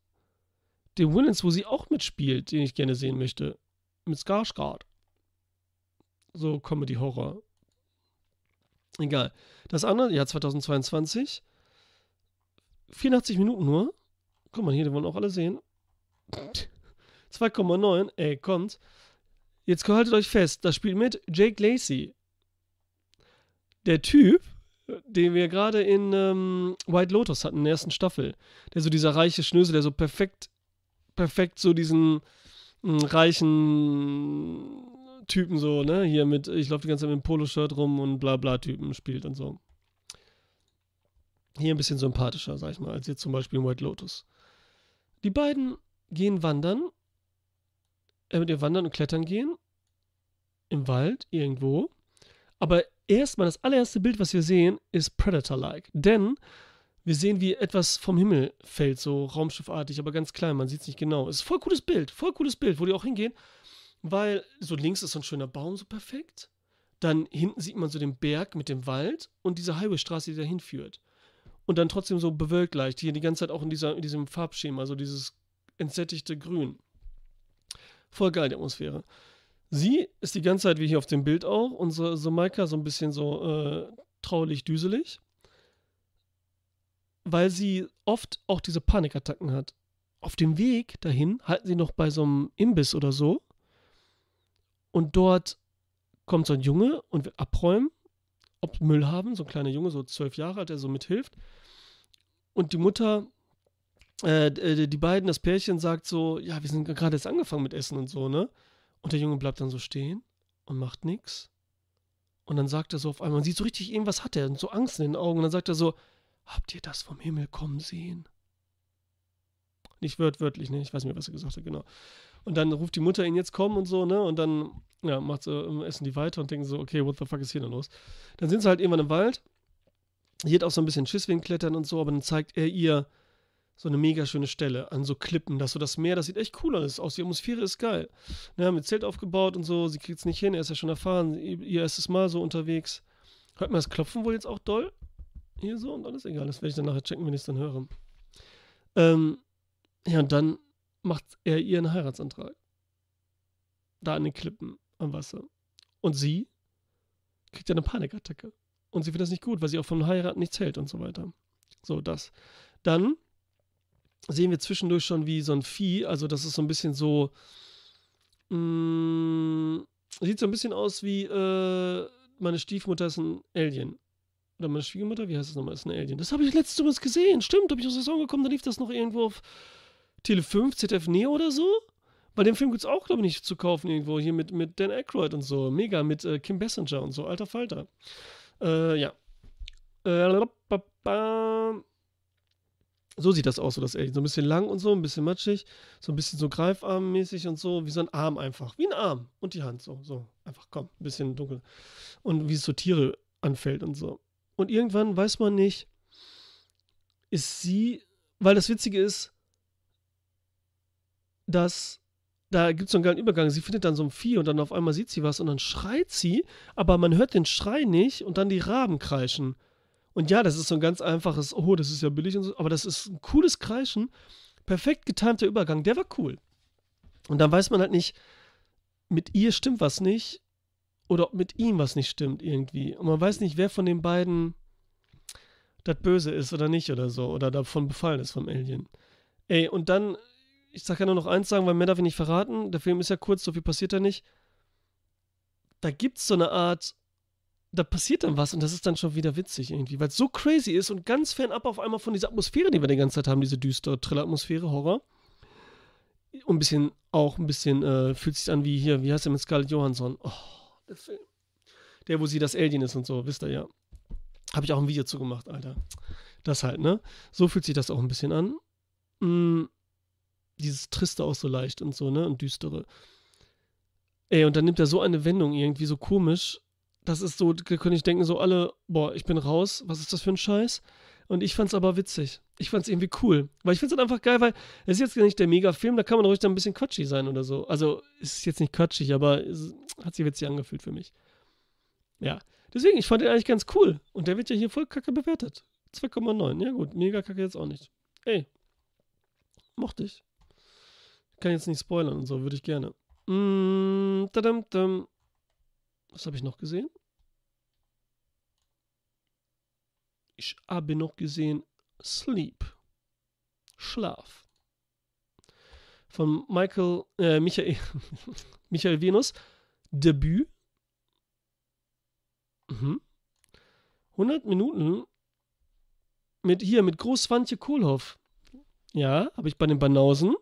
den Villains, wo sie auch mitspielt, den ich gerne sehen möchte. Mit Skarsgård. So Comedy-Horror. Egal. Das andere, ja, 2022. 84 Minuten nur. Guck mal hier, die wollen auch alle sehen. 2,9. Ey, kommt. Jetzt haltet euch fest, das spielt mit Jake Lacey der Typ, den wir gerade in ähm, White Lotus hatten, in der ersten Staffel, der so dieser reiche Schnösel, der so perfekt, perfekt so diesen hm, reichen Typen so, ne, hier mit, ich laufe die ganze Zeit mit dem Poloshirt rum und bla bla Typen spielt und so. Hier ein bisschen sympathischer, sag ich mal, als jetzt zum Beispiel in White Lotus. Die beiden gehen wandern, äh, mit ihr wandern und klettern gehen, im Wald, irgendwo. Aber erstmal das allererste Bild, was wir sehen, ist Predator-like. Denn wir sehen, wie etwas vom Himmel fällt, so raumschiffartig, aber ganz klein, man sieht es nicht genau. Es ist voll cooles Bild, voll cooles Bild, wo die auch hingehen, weil so links ist so ein schöner Baum, so perfekt. Dann hinten sieht man so den Berg mit dem Wald und diese Highwaystraße, die da hinführt. Und dann trotzdem so bewölkt leicht, hier die ganze Zeit auch in, dieser, in diesem Farbschema, so dieses entsättigte Grün. Voll geil, die Atmosphäre. Sie ist die ganze Zeit wie hier auf dem Bild auch, unsere so Maika so ein bisschen so äh, traulich, düselig, weil sie oft auch diese Panikattacken hat. Auf dem Weg dahin halten sie noch bei so einem Imbiss oder so und dort kommt so ein Junge und will abräumen, ob Müll haben, so ein kleiner Junge, so zwölf Jahre alt, der so mithilft. Und die Mutter, äh, äh die beiden, das Pärchen sagt so, ja, wir sind gerade jetzt angefangen mit Essen und so, ne? Und der Junge bleibt dann so stehen und macht nichts. Und dann sagt er so auf einmal, man sieht so richtig, irgendwas hat er und so Angst in den Augen. Und dann sagt er so, habt ihr das vom Himmel kommen sehen? Nicht wörtlich, ne? Ich weiß nicht mehr, was er gesagt hat, genau. Und dann ruft die Mutter ihn jetzt kommen und so, ne? Und dann, ja, macht ähm, essen die weiter und denken so, okay, what the fuck ist hier denn los? Dann sind sie halt irgendwann im Wald. Hier hat auch so ein bisschen Schiss wegen Klettern und so, aber dann zeigt er ihr, so eine mega schöne Stelle an so Klippen, dass so das Meer, das sieht echt cool aus. Die Atmosphäre ist geil. Wir haben ein Zelt aufgebaut und so, sie kriegt es nicht hin, er ist ja schon erfahren, ihr erstes Mal so unterwegs. Hört man das Klopfen wohl jetzt auch doll? Hier so und alles egal, das werde ich dann nachher checken, wenn ich es dann höre. Ähm, ja, und dann macht er ihr einen Heiratsantrag. Da an den Klippen am Wasser. Und sie kriegt ja eine Panikattacke. Und sie findet das nicht gut, weil sie auch vom Heiraten nichts hält und so weiter. So, das. Dann sehen wir zwischendurch schon wie so ein Vieh. Also das ist so ein bisschen so. Mh, mm, sieht so ein bisschen aus wie äh, meine Stiefmutter ist ein Alien. Oder meine Schwiegermutter, wie heißt das nochmal, ist ein Alien. Das habe ich letztes Mal gesehen. Stimmt, habe ich aus der Saison gekommen, da lief das noch irgendwo auf Tele 5, ZDF Neo oder so. Bei dem Film gibt es auch, glaube ich, nicht zu kaufen irgendwo. Hier mit, mit Dan Aykroyd und so. Mega, mit äh, Kim Bessinger und so. Alter Falter. Äh, ja. Äh, so sieht das aus, so das Alien. So ein bisschen lang und so, ein bisschen matschig, so ein bisschen so greifarmmäßig und so, wie so ein Arm einfach. Wie ein Arm und die Hand so, so. Einfach, komm, ein bisschen dunkel. Und wie es so Tiere anfällt und so. Und irgendwann weiß man nicht, ist sie, weil das Witzige ist, dass da gibt es so einen geilen Übergang. Sie findet dann so ein Vieh und dann auf einmal sieht sie was und dann schreit sie, aber man hört den Schrei nicht und dann die Raben kreischen. Und ja, das ist so ein ganz einfaches, oh, das ist ja billig und so, aber das ist ein cooles Kreischen. Perfekt getimter Übergang, der war cool. Und dann weiß man halt nicht, mit ihr stimmt was nicht oder ob mit ihm was nicht stimmt irgendwie. Und man weiß nicht, wer von den beiden das böse ist oder nicht oder so. Oder davon befallen ist vom Alien. Ey, und dann, ich sag ja nur noch eins sagen, weil mehr darf ich nicht verraten. Der Film ist ja kurz, so viel passiert da nicht. Da gibt's so eine Art, da passiert dann was und das ist dann schon wieder witzig irgendwie, weil es so crazy ist und ganz fernab auf einmal von dieser Atmosphäre, die wir die ganze Zeit haben, diese düstere Thriller-Atmosphäre, Horror. Und ein bisschen, auch ein bisschen, äh, fühlt sich an wie hier, wie heißt der mit Scarlett Johansson? Oh, der Film. Der, wo sie das Alien ist und so, wisst ihr ja. Habe ich auch ein Video zu gemacht, Alter. Das halt, ne? So fühlt sich das auch ein bisschen an. Mm, dieses Triste auch so leicht und so, ne? Und düstere. Ey, und dann nimmt er so eine Wendung irgendwie so komisch. Das ist so, da könnte ich denken, so alle, boah, ich bin raus, was ist das für ein Scheiß? Und ich fand's aber witzig. Ich fand's irgendwie cool. Weil ich find's halt einfach geil, weil es ist jetzt nicht der Mega-Film, da kann man ruhig dann ein bisschen quatschig sein oder so. Also, es ist jetzt nicht quatschig, aber es hat sich witzig angefühlt für mich. Ja. Deswegen, ich fand den eigentlich ganz cool. Und der wird ja hier voll kacke bewertet. 2,9. Ja gut, mega kacke jetzt auch nicht. Ey. Mochte ich. Kann jetzt nicht spoilern und so, würde ich gerne. Mm, tadam. Was habe ich noch gesehen? Ich habe noch gesehen Sleep. Schlaf. Von Michael, äh, Michael, Michael Venus. Debüt. Mhm. 100 Minuten mit hier, mit Großwantje Kohlhoff. Ja, habe ich bei den Banausen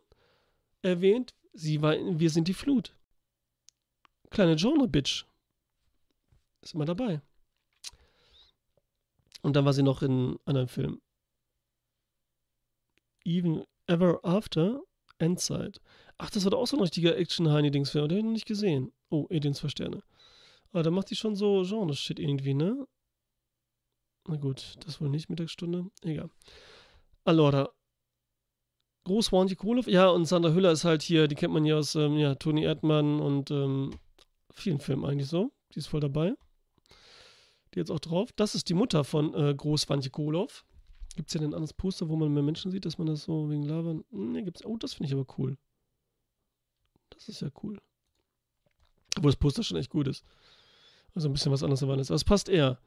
erwähnt. Sie war in Wir sind die Flut. Kleine Genre-Bitch. Ist immer dabei. Und dann war sie noch in anderen Filmen. Even Ever After, Endzeit. Ach, das war doch auch so ein richtiger Action-Heini-Dings-Film. Den habe ich noch nicht gesehen. Oh, Aliens zwei Sterne. Aber da macht die schon so Genre-Shit irgendwie, ne? Na gut, das wohl nicht, Mittagsstunde. Egal. Allora. Groß Wanty Kohlhoff. Ja, und Sandra Hüller ist halt hier, die kennt man ja aus ähm, ja, Toni Erdmann und ähm, vielen Filmen eigentlich so. Die ist voll dabei. Die jetzt auch drauf. Das ist die Mutter von äh, Groß Wantje Kohlhoff. Gibt es ja ein anderes Poster, wo man mehr Menschen sieht, dass man das so wegen Lava. Ne, gibt's. Oh, das finde ich aber cool. Das ist ja cool. Obwohl das Poster schon echt gut ist. Also ein bisschen was anderes erwartet ist. Aber es passt eher.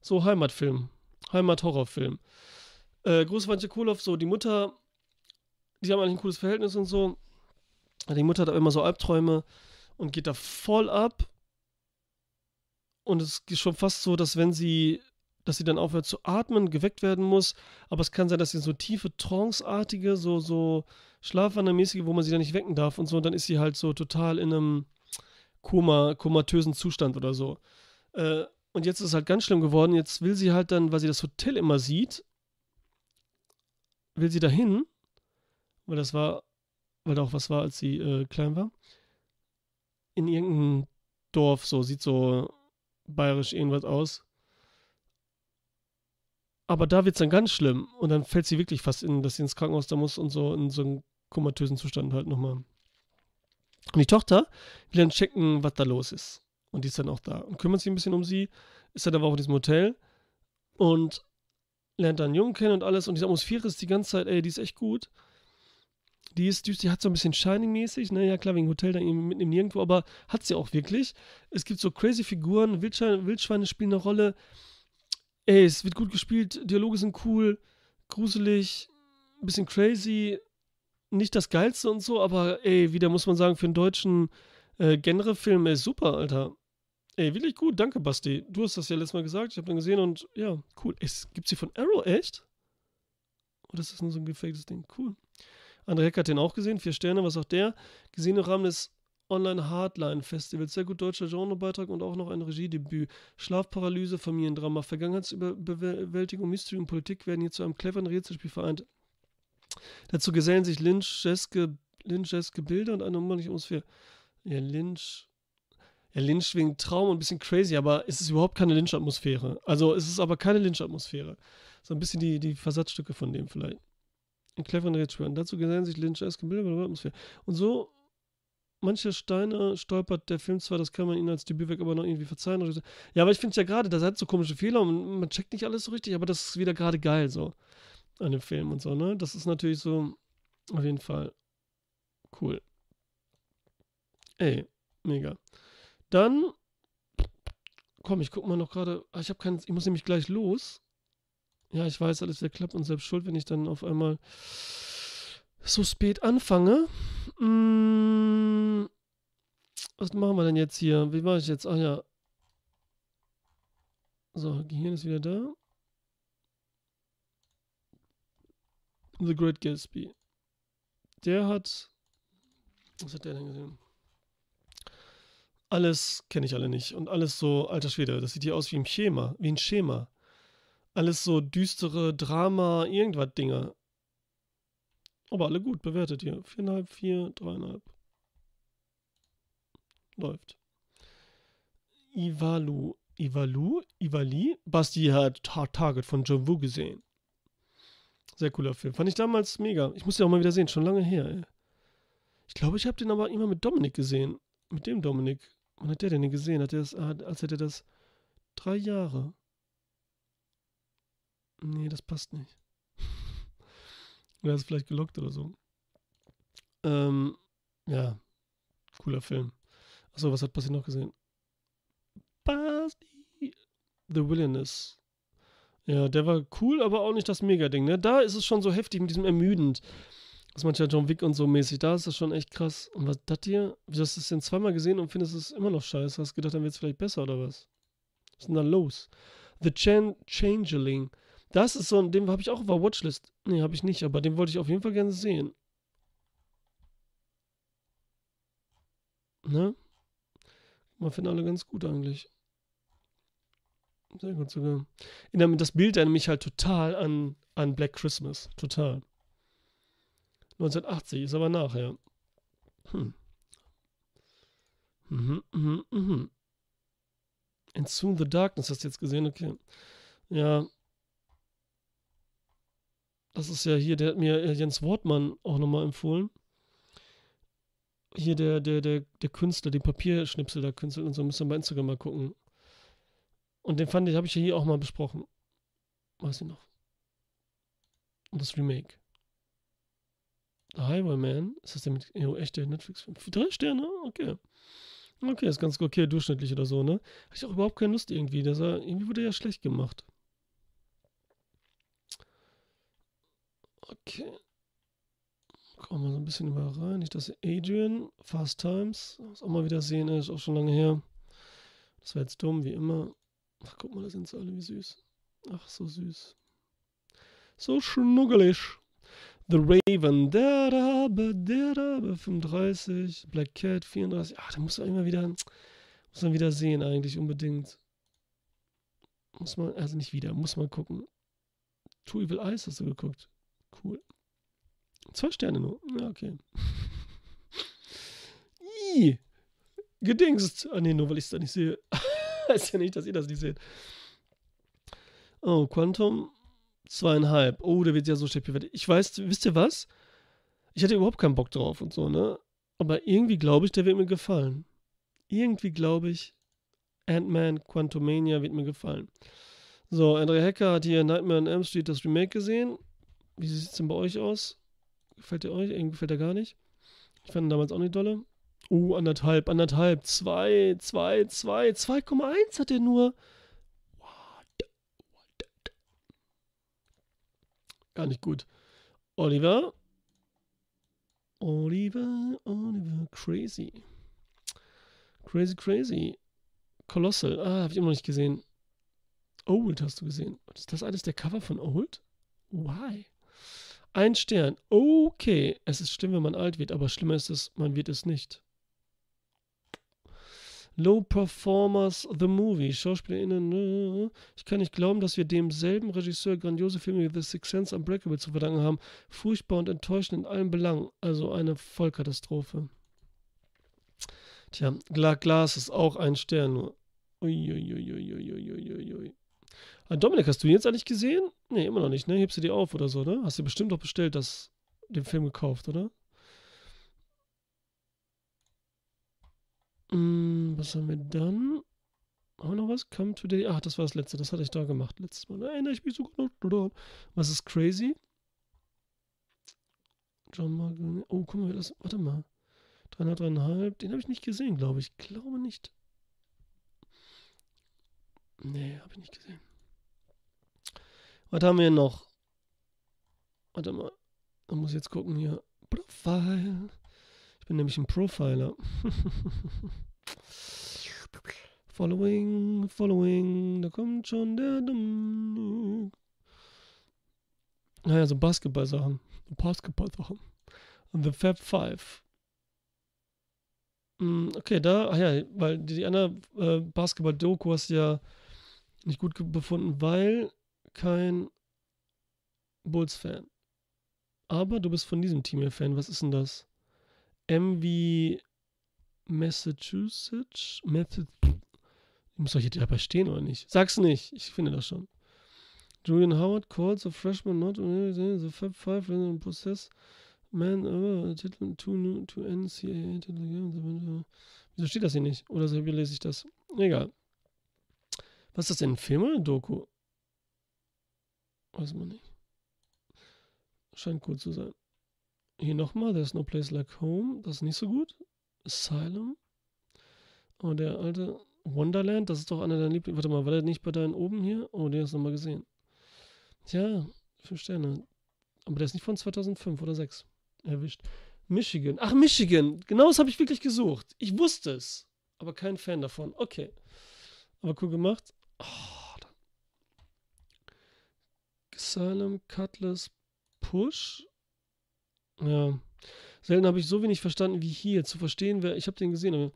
So Heimatfilm. Heimat-Horrorfilm. Äh, Großwantje Kohlhoff, so die Mutter, die haben eigentlich ein cooles Verhältnis und so. Die Mutter hat aber immer so Albträume und geht da voll ab. Und es ist schon fast so, dass wenn sie, dass sie dann aufhört zu atmen, geweckt werden muss. Aber es kann sein, dass sie so tiefe, tranceartige, so, so schlafwandermäßige, wo man sie dann nicht wecken darf und so. Und dann ist sie halt so total in einem Koma, komatösen Zustand oder so. Äh, und jetzt ist es halt ganz schlimm geworden. Jetzt will sie halt dann, weil sie das Hotel immer sieht, will sie dahin, weil das war, weil da auch was war, als sie äh, klein war. In irgendeinem Dorf, so, sieht so bayerisch irgendwas aus. Aber da wird es dann ganz schlimm. Und dann fällt sie wirklich fast in, dass sie ins Krankenhaus da muss und so in so einem komatösen Zustand halt nochmal. Und die Tochter will dann checken, was da los ist. Und die ist dann auch da und kümmert sich ein bisschen um sie, ist dann aber auch in diesem Hotel und lernt dann einen Jungen kennen und alles. Und diese Atmosphäre ist die ganze Zeit, ey, die ist echt gut. Die ist düster, die hat so ein bisschen Shining-mäßig, ne? Ja, klar, wegen Hotel da mitten im Nirgendwo, aber hat sie auch wirklich. Es gibt so crazy Figuren, Wildschweine, Wildschweine spielen eine Rolle. Ey, es wird gut gespielt, Dialoge sind cool, gruselig, ein bisschen crazy. Nicht das Geilste und so, aber ey, wieder muss man sagen, für einen deutschen äh, Genre-Film, ey, super, Alter. Ey, wirklich gut, danke, Basti. Du hast das ja letztes Mal gesagt, ich habe dann gesehen und ja, cool. Es gibt sie von Arrow, echt? Oder ist das nur so ein gefaktes Ding? Cool. André Heck hat den auch gesehen, vier Sterne, was auch der. Gesehen im Rahmen des Online Hardline Festivals. Sehr gut deutscher Genrebeitrag und auch noch ein Regiedebüt. Schlafparalyse, Familiendrama, Vergangenheitsüberwältigung, Mystery und Politik werden hier zu einem cleveren Rätselspiel vereint. Dazu gesellen sich Lynch-eske Lynch Bilder und eine unmögliche Atmosphäre. Ja, Lynch ja, Lynch wegen Traum und ein bisschen crazy, aber es ist überhaupt keine Lynch-Atmosphäre. Also es ist aber keine Lynch-Atmosphäre. So ein bisschen die, die Versatzstücke von dem vielleicht. In cleveren Rätseln. Dazu gesellen sich Lynch eske Bilder Atmosphäre. Und so manche Steine stolpert der Film zwar, das kann man ihnen als Debütwerk aber noch irgendwie verzeihen. So. Ja, aber ich finde ja gerade, das hat so komische Fehler und man checkt nicht alles so richtig, aber das ist wieder gerade geil so an dem Film und so, ne? Das ist natürlich so auf jeden Fall cool. Ey, mega. Dann, komm, ich guck mal noch gerade. Ah, ich habe keinen, ich muss nämlich gleich los. Ja, ich weiß, alles wäre klappt und selbst schuld, wenn ich dann auf einmal so spät anfange. Hm, was machen wir denn jetzt hier? Wie war ich jetzt? Ach ja. So, Gehirn ist wieder da. The Great Gatsby. Der hat. Was hat der denn gesehen? Alles kenne ich alle nicht. Und alles so, alter Schwede, das sieht hier aus wie ein Schema. Wie ein Schema. Alles so düstere Drama, irgendwas Dinger. Aber alle gut bewertet hier. Viereinhalb, vier, dreieinhalb. Läuft. Ivalu. Ivalu? Ivali? Basti hat Target von John Woo gesehen. Sehr cooler Film. Fand ich damals mega. Ich muss den auch mal wieder sehen. Schon lange her, ey. Ich glaube, ich habe den aber immer mit Dominik gesehen. Mit dem Dominik. Wann hat der denn gesehen? Hat der das, als hätte das drei Jahre. Nee, das passt nicht. oder ist vielleicht gelockt oder so. Ähm, ja. Cooler Film. Achso, was hat Basti noch gesehen? Basti. The Wilderness. Ja, der war cool, aber auch nicht das Mega-Ding, ne? Da ist es schon so heftig mit diesem ermüdend. Das manchmal John Wick und so mäßig. Da ist das schon echt krass. Und was das hier? Du hast es denn zweimal gesehen und findest es immer noch scheiße. Hast gedacht, dann wird es vielleicht besser oder was? Was ist denn da los? The Chan Changeling. Das ist so ein, den habe ich auch auf der Watchlist. Nee, habe ich nicht, aber den wollte ich auf jeden Fall gerne sehen. Ne? Man finden alle ganz gut eigentlich. Sehr gut sogar. Das Bild erinnert mich halt total an, an Black Christmas. Total. 1980 ist aber nachher. Hm. Mhm, mhm, mhm. And Soon the Darkness hast du jetzt gesehen, okay. Ja. Das ist ja hier, der hat mir äh, Jens Wortmann auch nochmal empfohlen. Hier der, der, der, der Künstler, die Papierschnipsel der Künstler und so, müssen wir bei Instagram mal gucken. Und den fand ich, habe ich ja hier auch mal besprochen. Weiß ich noch. Und das Remake. The Highwayman, ist das der mit oh, echte Netflix-Film? Drei Sterne? Okay. Okay, ist ganz okay, durchschnittlich oder so, ne? Hatte ich auch überhaupt keine Lust irgendwie. Das war, irgendwie wurde ja schlecht gemacht. Okay. Kommen wir so ein bisschen über rein. Nicht, dass Adrian, Fast Times, was auch mal wieder sehen ist, auch schon lange her. Das war jetzt dumm, wie immer. Ach, guck mal, da sind sie alle wie süß. Ach, so süß. So schnuggelig. The Raven, der Rabe, der Rabe, 35. Black Cat, 34. Ach, da muss man immer wieder, muss man wieder sehen, eigentlich unbedingt. Muss man, also nicht wieder, muss man gucken. Two Evil Eyes hast du geguckt. Cool. Zwei Sterne nur. Ja, okay. Ih, gedingst. Ah, nee, nur weil ich es da nicht sehe. heißt ja nicht, dass ihr das nicht seht. Oh, Quantum zweieinhalb. Oh, der wird ja so schlecht bewertet. Ich weiß, wisst ihr was? Ich hatte überhaupt keinen Bock drauf und so, ne? Aber irgendwie glaube ich, der wird mir gefallen. Irgendwie glaube ich, Ant-Man Quantumania wird mir gefallen. So, Andrea Hacker hat hier Nightmare on Elm Street das Remake gesehen. Wie sieht es denn bei euch aus? Gefällt ihr euch? Irgendwie gefällt er gar nicht. Ich fand ihn damals auch nicht dolle. Uh, anderthalb, anderthalb, zwei, zwei, zwei, 2,1 hat er nur. Gar nicht gut. Oliver. Oliver, Oliver, crazy. Crazy, crazy. Colossal. Ah, hab ich immer noch nicht gesehen. Old hast du gesehen. Ist das alles der Cover von Old? Why? Ein Stern. Okay. Es ist schlimm, wenn man alt wird, aber schlimmer ist es, man wird es nicht. Low Performers The Movie, SchauspielerInnen. Äh, ich kann nicht glauben, dass wir demselben Regisseur grandiose Filme wie The Sixth Sense Unbreakable zu verdanken haben. Furchtbar und enttäuschend in allen Belangen. Also eine Vollkatastrophe. Tja, Glas ist auch ein Stern nur. Uiuiuiuiuiuiui. Ah, Dominik, hast du ihn jetzt eigentlich gesehen? Nee, immer noch nicht, ne? Hebst du die auf oder so, ne? Hast du bestimmt doch bestellt, das, den Film gekauft, oder? Mm, was haben wir dann? Haben wir noch was? Come Today. Ach, das war das letzte. Das hatte ich da gemacht letztes Mal. Da erinnere ich mich sogar noch. Was ist crazy? John Margaret. Oh, guck mal, das. Warte mal. 303,5. Den habe ich nicht gesehen, glaube ich. Glaube nicht. Nee, habe ich nicht gesehen. Was haben wir hier noch? Warte mal. Da muss ich jetzt gucken hier. Profile. Ich bin nämlich ein Profiler. following, following. Da kommt schon der Dominik. Naja, so Basketball-Sachen. Basketball-Sachen. The Fab Five. Mm, okay, da, ach ja, weil die, die andere äh, Basketball-Doku hast du ja nicht gut befunden, weil kein Bulls-Fan. Aber du bist von diesem Team hier Fan. Was ist denn das? MV Massachusetts? Method. Muss doch hier dabei stehen oder nicht? Sag's nicht. Ich finde das schon. Julian Howard calls a freshman not the Fab Five in process. Man, uh, Titel to, NCAA. Wieso steht das hier nicht? Oder so wie lese ich das? Egal. Was ist das denn? Ein Film oder Doku? Weiß man nicht. Scheint gut zu sein. Hier nochmal, There's No Place Like Home. Das ist nicht so gut. Asylum. Oh, der alte Wonderland, das ist doch einer deiner Lieblings. Warte mal, war der nicht bei deinen oben hier? Oh, den hast du nochmal gesehen. Tja, fünf Sterne. Aber der ist nicht von 2005 oder 6 erwischt. Michigan. Ach, Michigan. Genau das habe ich wirklich gesucht. Ich wusste es. Aber kein Fan davon. Okay. Aber cool gemacht. Oh, Asylum, Cutlass, Push. Ja. Selten habe ich so wenig verstanden wie hier. Zu verstehen, wer, ich habe den gesehen, aber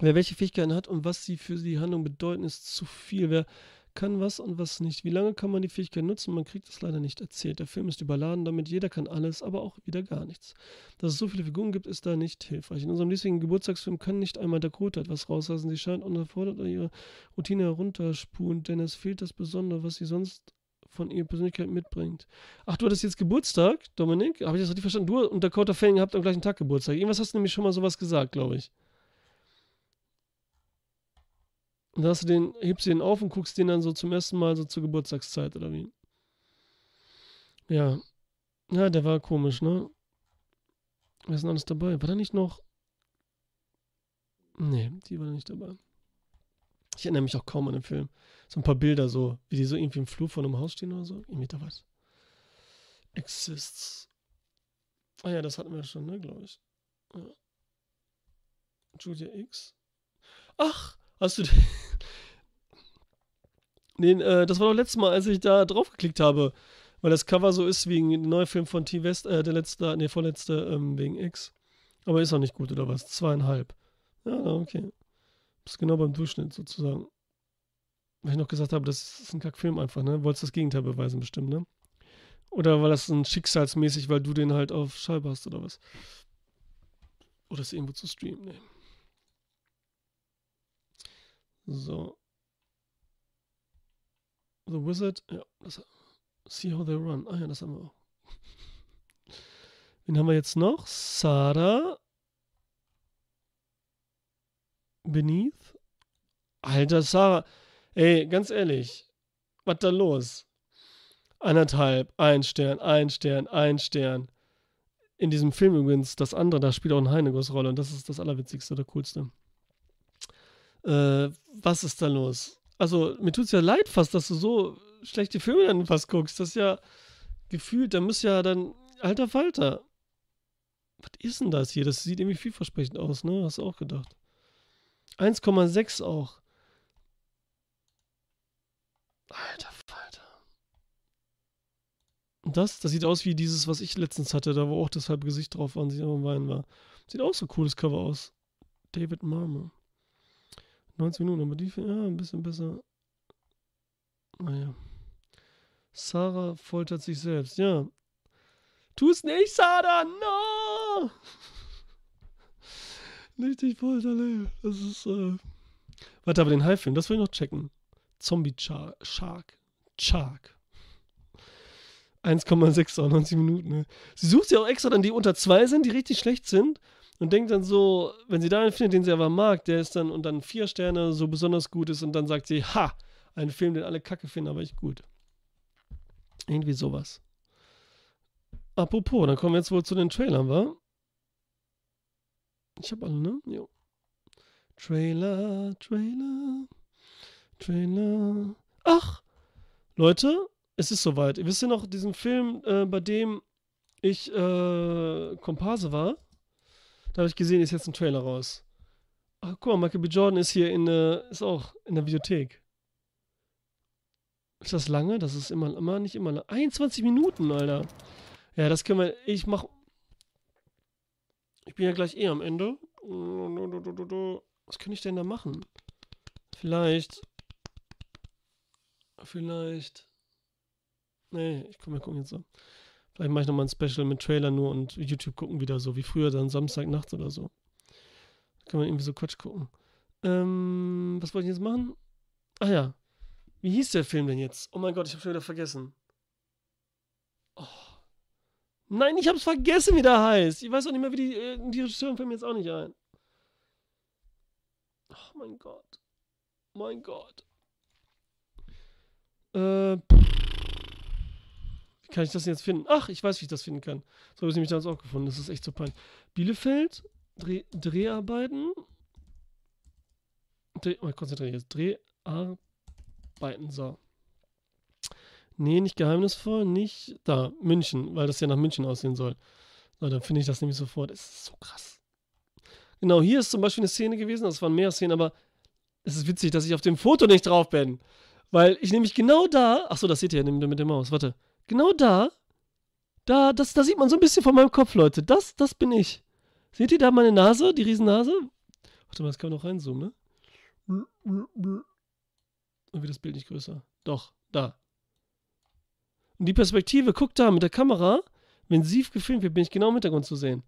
wer welche Fähigkeiten hat und was sie für die Handlung bedeuten, ist zu viel. Wer kann was und was nicht. Wie lange kann man die Fähigkeit nutzen? Man kriegt es leider nicht erzählt. Der Film ist überladen damit, jeder kann alles, aber auch wieder gar nichts. Dass es so viele Figuren gibt, ist da nicht hilfreich. In unserem nächsten Geburtstagsfilm kann nicht einmal Dakota etwas rauslassen. Sie scheint unerfordert ihre Routine herunterspulen, denn es fehlt das Besondere, was sie sonst von ihrer Persönlichkeit mitbringt. Ach, du hattest jetzt Geburtstag, Dominik? Habe ich das richtig verstanden? Du und Dakota Fanning habt am gleichen Tag Geburtstag. Irgendwas hast du nämlich schon mal sowas gesagt, glaube ich. Und da hast du den, hebst du den auf und guckst den dann so zum ersten Mal so zur Geburtstagszeit, oder wie? Ja. Ja, der war komisch, ne? Wer ist denn alles dabei? War da nicht noch. Nee, die war da nicht dabei. Ich erinnere mich auch kaum an den Film. So ein paar Bilder, so, wie die so irgendwie im Flur vor einem Haus stehen oder so. Irgendwie da was. Exists. Ah ja, das hatten wir schon, ne, glaube ich. Ja. Julia X. Ach, Hast du den? den äh, das war doch letztes Mal, als ich da drauf geklickt habe. Weil das Cover so ist wie ein neuer Film von T. West, äh, der letzte, nee, vorletzte, ähm, wegen X. Aber ist auch nicht gut, oder was? Zweieinhalb. Ja, okay. Bist genau beim Durchschnitt sozusagen. Weil ich noch gesagt habe, das ist ein Kackfilm einfach, ne? Wolltest das Gegenteil beweisen, bestimmt, ne? Oder war das ein Schicksalsmäßig, weil du den halt auf Scheibe hast, oder was? Oder ist irgendwo zu streamen, ne? So. The Wizard, ja, das, See How They Run. Ah ja, das haben wir auch. Wen haben wir jetzt noch? Sarah. Beneath. Alter, Sarah. Ey, ganz ehrlich. Was da los? Anderthalb, ein Stern, ein Stern, ein Stern. In diesem Film übrigens, das andere, da spielt auch ein Heinegos Rolle und das ist das Allerwitzigste oder Coolste. Äh, was ist da los? Also, mir tut es ja leid fast, dass du so schlechte Filme dann fast guckst. Das ist ja gefühlt, da muss ja dann, alter Falter. Was ist denn das hier? Das sieht irgendwie vielversprechend aus, ne? Hast du auch gedacht. 1,6 auch. Alter Falter. Das, das sieht aus wie dieses, was ich letztens hatte, da wo auch das halbe Gesicht drauf war und sie am Wein war. Sieht auch so cooles Cover aus. David Marmer. 90 Minuten, aber die, ja, ein bisschen besser. Naja. Sarah foltert sich selbst, ja. Tu es nicht, Sarah, no! nicht dich foltern, Das ist, äh. Warte, aber den Haifilm, das will ich noch checken. Zombie Shark. Shark. 1,6 90 Minuten. Ne? Sie sucht ja auch extra dann, die unter 2 sind, die richtig schlecht sind und denkt dann so, wenn sie da einen findet, den sie aber mag, der ist dann und dann vier Sterne so besonders gut ist und dann sagt sie, ha, ein Film, den alle kacke finden, aber ich gut. Irgendwie sowas. Apropos, dann kommen wir jetzt wohl zu den Trailern, wa? Ich hab alle, ne? Jo. Trailer, Trailer, Trailer. Ach, Leute, es ist soweit. Ihr wisst ja noch diesen Film, äh, bei dem ich äh, Komparse war? Da habe ich gesehen, ist jetzt ein Trailer raus. Ach, guck mal, Michael B. Jordan ist hier in, äh, ist auch in der Videothek. Ist das lange? Das ist immer, immer nicht immer lange. 21 Minuten, Alter. Ja, das können wir. Ich mach. Ich bin ja gleich eh am Ende. Was kann ich denn da machen? Vielleicht. Vielleicht. Nee, ich komme mal gucken jetzt so. Vielleicht mache ich nochmal ein Special mit Trailer nur und YouTube gucken wieder so, wie früher dann Samstagnachts oder so. Kann man irgendwie so Quatsch gucken. Ähm, was wollte ich jetzt machen? Ach ja. Wie hieß der Film denn jetzt? Oh mein Gott, ich habe schon wieder vergessen. Oh. Nein, ich habe es vergessen, wie der heißt. Ich weiß auch nicht mehr, wie die, äh, die Regisseurin fällt mir jetzt auch nicht ein. Oh mein Gott. Mein Gott. Äh, wie kann ich das jetzt finden? Ach, ich weiß, wie ich das finden kann. So habe ich nämlich damals auch gefunden. Das ist echt so peinlich. Bielefeld, Dreh, Dreharbeiten. Dreh, mal konzentrieren jetzt. Dreharbeiten. So. Nee, nicht geheimnisvoll, nicht da, München, weil das ja nach München aussehen soll. So, dann finde ich das nämlich sofort. Das ist so krass. Genau, hier ist zum Beispiel eine Szene gewesen, das waren mehr Szenen, aber es ist witzig, dass ich auf dem Foto nicht drauf bin. Weil ich nämlich genau da, ach so, das seht ihr ja mit der Maus, warte. Genau da, da, das, da sieht man so ein bisschen von meinem Kopf, Leute. Das, das bin ich. Seht ihr da meine Nase, die Riesennase? Warte mal, das kann man noch reinzoomen, ne? Und wird das Bild nicht größer? Doch, da. Und die Perspektive, guck da mit der Kamera, wenn sie gefilmt wird, bin ich genau im Hintergrund zu sehen.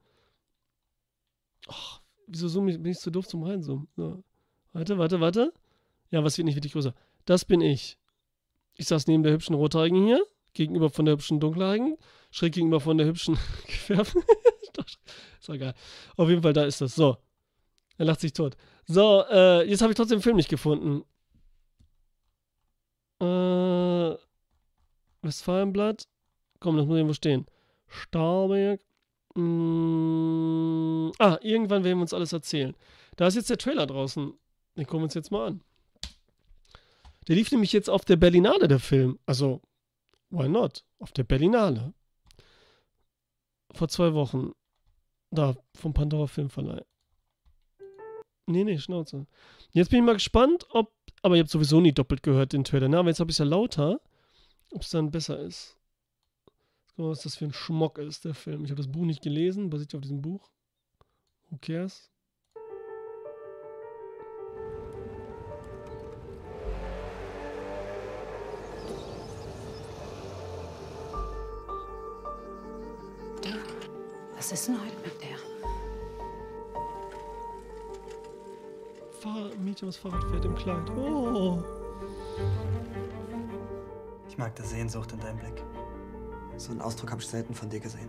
Oh, wieso zoom ich, bin ich zu doof zum Reinzoomen? So. Warte, warte, warte. Ja, was wird nicht wirklich größer? Das bin ich. Ich saß neben der hübschen Rothaarigen hier, gegenüber von der hübschen Dunkelhaarigen, schräg gegenüber von der hübschen Gefärbten. ist doch geil. Auf jeden Fall, da ist das. So. Er lacht sich tot. So, äh, jetzt habe ich trotzdem den Film nicht gefunden. Äh, Westfalenblatt. Komm, das muss irgendwo stehen. Stahlberg. Mm, ah, irgendwann werden wir uns alles erzählen. Da ist jetzt der Trailer draußen. Den gucken wir uns jetzt mal an. Der lief nämlich jetzt auf der Berlinale, der Film. Also, why not? Auf der Berlinale. Vor zwei Wochen. Da, vom Pandora Filmverleih. Nee, nee, Schnauze. Jetzt bin ich mal gespannt, ob. Aber ihr habt sowieso nie doppelt gehört, den Trailer. Na, aber jetzt habe ich es ja lauter. Ob es dann besser ist. Guck mal, was das für ein Schmock ist, der Film. Ich habe das Buch nicht gelesen, basiert auf diesem Buch. Who cares? Was ist denn heute mit der? Fahr Mädchen, was Fahrrad fährt im Kleid. Oh. Ich mag die Sehnsucht in deinem Blick. So einen Ausdruck habe ich selten von dir gesehen.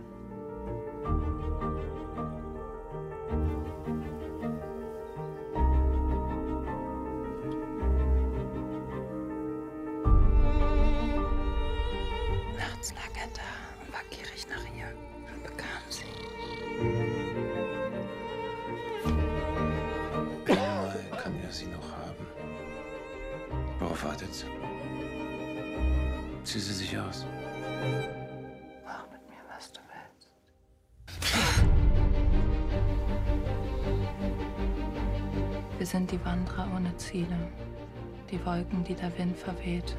Zieh sie sich aus. Mach mit mir, was du willst. Wir sind die Wanderer ohne Ziele. Die Wolken, die der Wind verweht.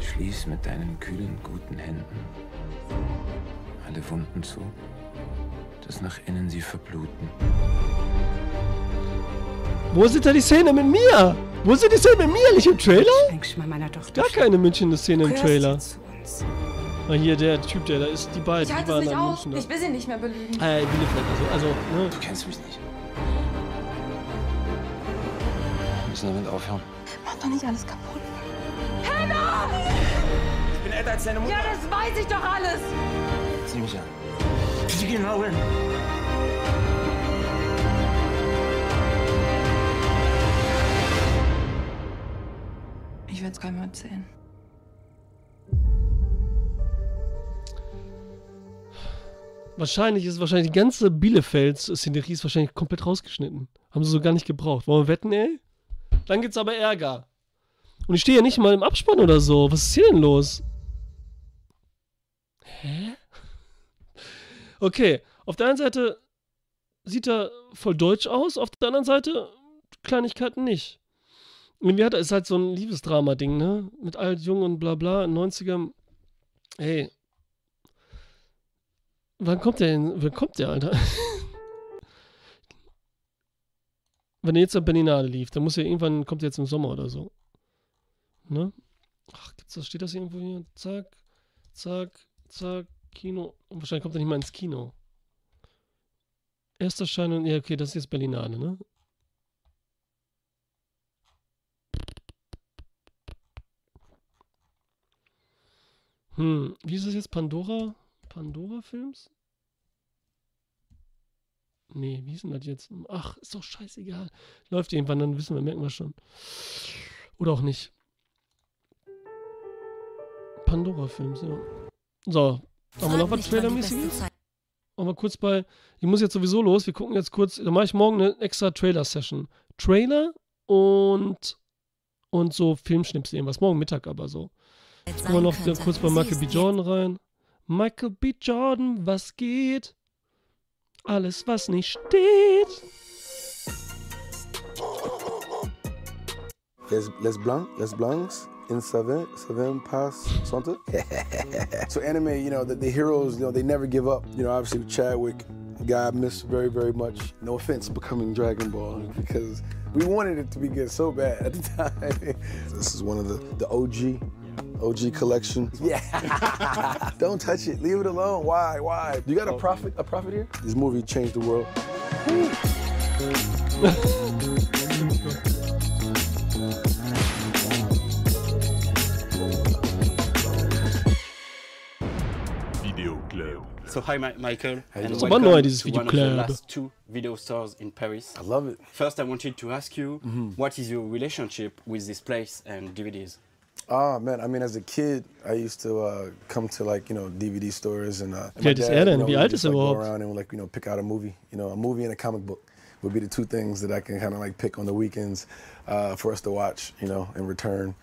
Schließ mit deinen kühlen, guten Händen alle Wunden zu, dass nach innen sie verbluten. Wo sind da die Szene mit mir? Wo sind die Szene mit mir? Nicht im Trailer? Tochter. Gar keine München-Szene im Gehörst Trailer. Ah, hier, der Typ, der da ist, die beiden, Ich die halte es waren nicht. München. Ich will sie nicht mehr belügen. Ah, ja, Bielefeld, also, also, ne? Du kennst mich nicht. Wir müssen damit aufhören. Mach doch nicht alles kaputt. Ich bin älter als deine Mutter. Ja, das weiß ich doch alles. Zieh mich an. Sie gehen hin. Will es keinem erzählen. Wahrscheinlich ist wahrscheinlich die ganze Bielefelds-Szenerie ist wahrscheinlich komplett rausgeschnitten. Haben sie so gar nicht gebraucht. Wollen wir wetten, ey? Dann gibt's aber Ärger. Und ich stehe ja nicht mal im Abspann oder so. Was ist hier denn los? Hä? Okay, auf der einen Seite sieht er voll deutsch aus, auf der anderen Seite Kleinigkeiten nicht. Hat er, ist halt so ein Liebesdrama-Ding, ne? Mit alt, jung und bla bla, in 90ern. Ey. Wann kommt der hin? Wann kommt der, Alter? Wenn er jetzt auf Berlinale lief, dann muss er irgendwann, kommt er jetzt im Sommer oder so. Ne? Ach, gibt's das, steht das irgendwo hier? Zack, zack, zack, Kino. Und wahrscheinlich kommt er nicht mal ins Kino. Erster Schein ja, okay, das ist jetzt Berlinale, ne? Hm, wie ist das jetzt? Pandora? Pandora-Films? Nee, wie ist denn das jetzt? Ach, ist doch scheißegal. Läuft irgendwann, dann wissen wir, merken wir schon. Oder auch nicht. Pandora-Films, ja. So, haben wir noch was Trailermäßiges? Machen wir kurz bei. Ich muss jetzt sowieso los. Wir gucken jetzt kurz. Da mache ich morgen eine extra Trailer-Session. Trailer und. Und so Filmschnipsel, irgendwas. Morgen Mittag aber so. Gucken wir noch kurz bei Michael B. Jordan rein. Michael B. Jordan, was geht? Alles, was nicht steht. Les, les Blancs, Les Blancs in Seven, Seven Pass Santa. so anime, you know, the, the heroes, you know, they never give up. You know, obviously with Chadwick, guy I miss very, very much. No offense becoming Dragon Ball because we wanted it to be good so bad at the time. this is one of the, the OG OG collection. Yeah. Don't touch it. Leave it alone. Why? Why? You got a profit? A profit here? This movie changed the world. Video Club. So hi, Mi- Michael, and Das ist aber welcome dieses to Video one of the Club. last two video stores in Paris. I love it. First, I wanted to ask you, Mm-hmm. what is your relationship with this place and DVDs? Ah man, I mean, as a kid, I used to uh, come to like you know DVD stores and. Uh, and alt ist er you know, Wie we just, like, go around and like you know pick out a movie. You know, a movie and a comic book would be the two things that I can kind of like pick on the weekends uh, for us to watch. You know, in return.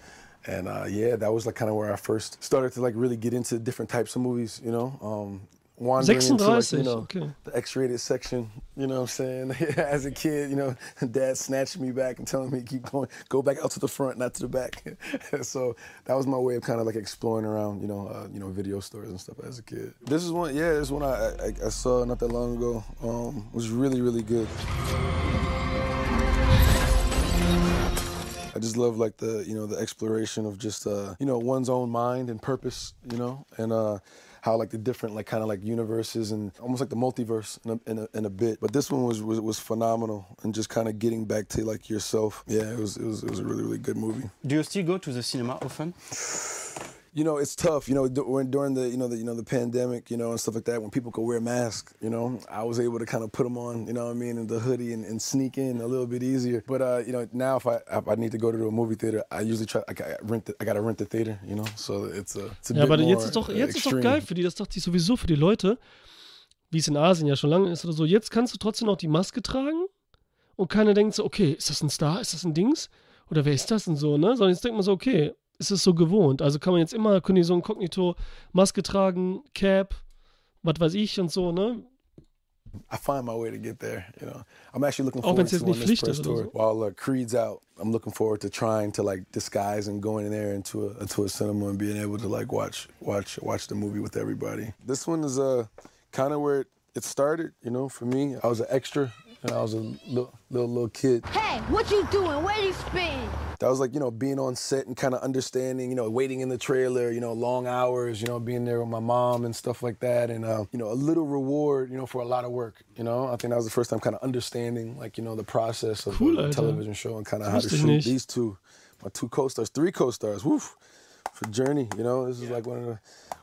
And uh, yeah, that was like kind of where I first started to like really get into different types of movies. You know, um, wandering into like, 36, you know okay. the X-rated section. You know what I'm saying? As a kid, you know, dad snatching me back and telling me to keep going, go back out to the front, not to the back. so that was my way of kind of like exploring around, you know, uh, you know, video stores and stuff as a kid. This is one, yeah, this is one I, I, I saw not that long ago. Um, was really really good. I just love like the you know the exploration of just uh, you know one's own mind and purpose, you know, and uh, how like the different like kind of like universes and almost like the multiverse in a, in a, in a bit. But this one was was, was phenomenal and just kind of getting back to like yourself. Yeah, it was, it was it was a really really good movie. Do you still go to the cinema often? You know, it's tough. You know, when during the you know the you know the pandemic, you know, and stuff like that, when people could wear masks, you know, I was able to kind of put them on, you know what I mean, and the hoodie and, and sneak in a little bit easier. But uh, you know, now if I if I need to go to a movie theater, I usually try. I got rent. The, I got to rent the theater, you know, so it's a it's a Ja, bit aber more jetzt ist doch, uh, jetzt ist doch geil für die, das dachte ich sowieso für die Leute, wie es in Asien ja schon lange ist oder so. Jetzt kannst du trotzdem noch die Maske tragen und keiner denkt so, okay, ist das ein Star, ist das ein Dings? Oder wer ist das und so, ne? Sondern jetzt denkt man so, okay, ist es so gewohnt. Also kann man jetzt immer, können die so ein Kognito, Maske tragen, Cap, was weiß ich und so, ne? I find my way to get there. You know, I'm actually looking forward to when this press tour. While uh, Creed's out, I'm looking forward to trying to like disguise and going in there into a into a cinema and being able to like watch watch watch the movie with everybody. This one is uh kind of where it, it started. You know, for me, I was an extra. And I was a little, little little kid. Hey, what you doing? Where do you spin? That was like, you know, being on set and kind of understanding, you know, waiting in the trailer, you know, long hours, you know, being there with my mom and stuff like that. And, uh, you know, a little reward, you know, for a lot of work, you know. I think that was the first time kind of understanding, like, you know, the process of Cool, a television show and kind of how to shoot nicht. these two, my two co-stars, three co-stars, woof, for Journey, you know. This is like one of the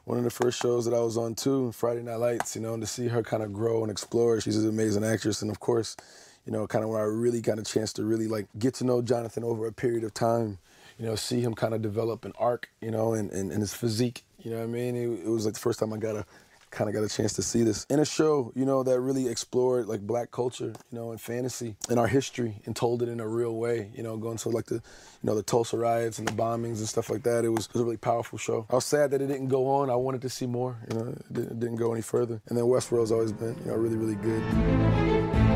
one of the first shows that I was on too, Friday Night Lights, you know, and to see her kind of grow and explore. She's an amazing actress. And of course, you know, kind of where I really got a chance to really like get to know Jonathan over a period of time, you know, see him kind of develop an arc, you know, and, and, and his physique, you know what I mean? It, it was like the first time I got a kind of got a chance to see this in a show, you know, that really explored like black culture, you know, and fantasy and our history and told it in a real way, you know, going to like the, you know, the Tulsa riots and the bombings and stuff like that. It was, it was a really powerful show. I was sad that it didn't go on. I wanted to see more, you know, it didn't, it didn't go any further. And then Westworld's always been, you know, really, really good.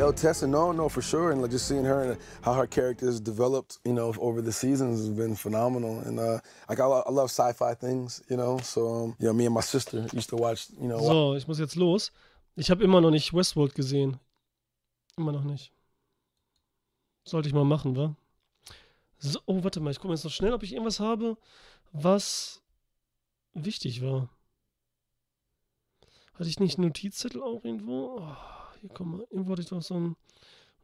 Yo, Tessa, no, no, for sure, and like just seeing her and how her character has developed, you know, over the seasons has been phenomenal. And uh, like I, I love sci-fi things, you know. So um, know, me and my sister used to watch, you know. So, ich muss jetzt los. Ich habe immer noch nicht Westworld gesehen. Immer noch nicht. Sollte ich mal machen, wa? So, oh, warte mal, ich gucke jetzt noch schnell, ob ich irgendwas habe, was wichtig war. Hatte ich nicht einen Notizzettel auch irgendwo? Oh, hier, guck mal, irgendwo hatte ich doch so eine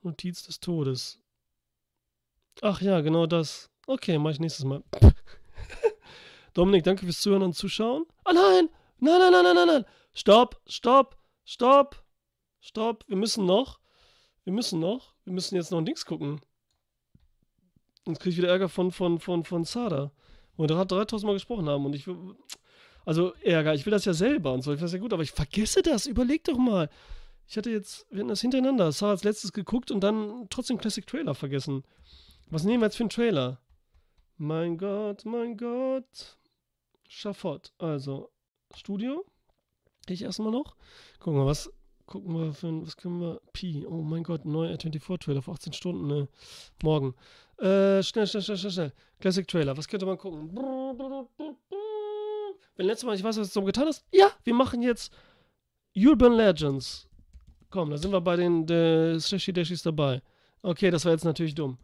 Notiz des Todes. Ach ja, genau das. Okay, mache ich nächstes Mal. Dominik, danke fürs Zuhören und Zuschauen. Ah nein! Nein, nein, nein, nein, nein, nein! Stopp, stopp, stopp, stopp. Wir müssen noch. Wir müssen noch. Wir müssen jetzt noch ein Dings gucken. Sonst kriege ich wieder Ärger von, von, von, von Sada. Wo wir gerade 3000 Mal gesprochen haben und ich. Also Ärger, ich will das ja selber und so, ich weiß ja gut, aber ich vergesse das. Überleg doch mal. Ich hatte jetzt, wir hatten das hintereinander. Sarah als letztes geguckt und dann trotzdem Classic Trailer vergessen. Was nehmen wir jetzt für einen Trailer? Mein Gott, mein Gott. Schafott. Also, Studio. Ich erstmal noch. Gucken wir, was gucken wir für was können wir? Pi. Oh mein Gott, neuer R24-Trailer für 18 Stunden, ne? Morgen. Äh, schnell, schnell, schnell, schnell, schnell. Classic Trailer. Was könnte man gucken? Wenn letztes Mal, ich weiß, was du so getan hast. Ja, wir machen jetzt Urban Legends. Komm, da sind wir bei den Shashi Dashis dabei. Okay, das war jetzt natürlich dumm.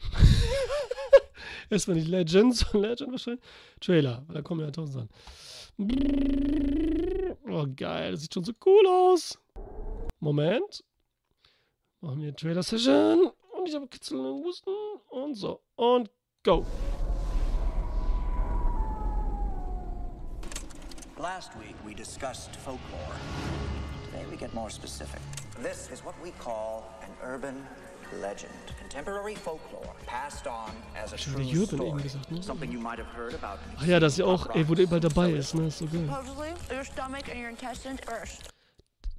Erstmal nicht Legends, Legend wahrscheinlich. Trailer, da kommen ja tausend an. Oh, geil, das sieht schon so cool aus. Moment. Machen wir Trailer-Session. Und ich habe Kitzel und Husten. Und so. Und go. Last week we discussed folklore. Today we get more specific. This is what we call an urban legend. Contemporary folklore passed on as a true story. gesagt, ne? Something you might have heard about. Ach ja, dass sie auch, ey, wo der überall dabei ist, ne? Ist so geil. Supposedly, your stomach and your intestines first.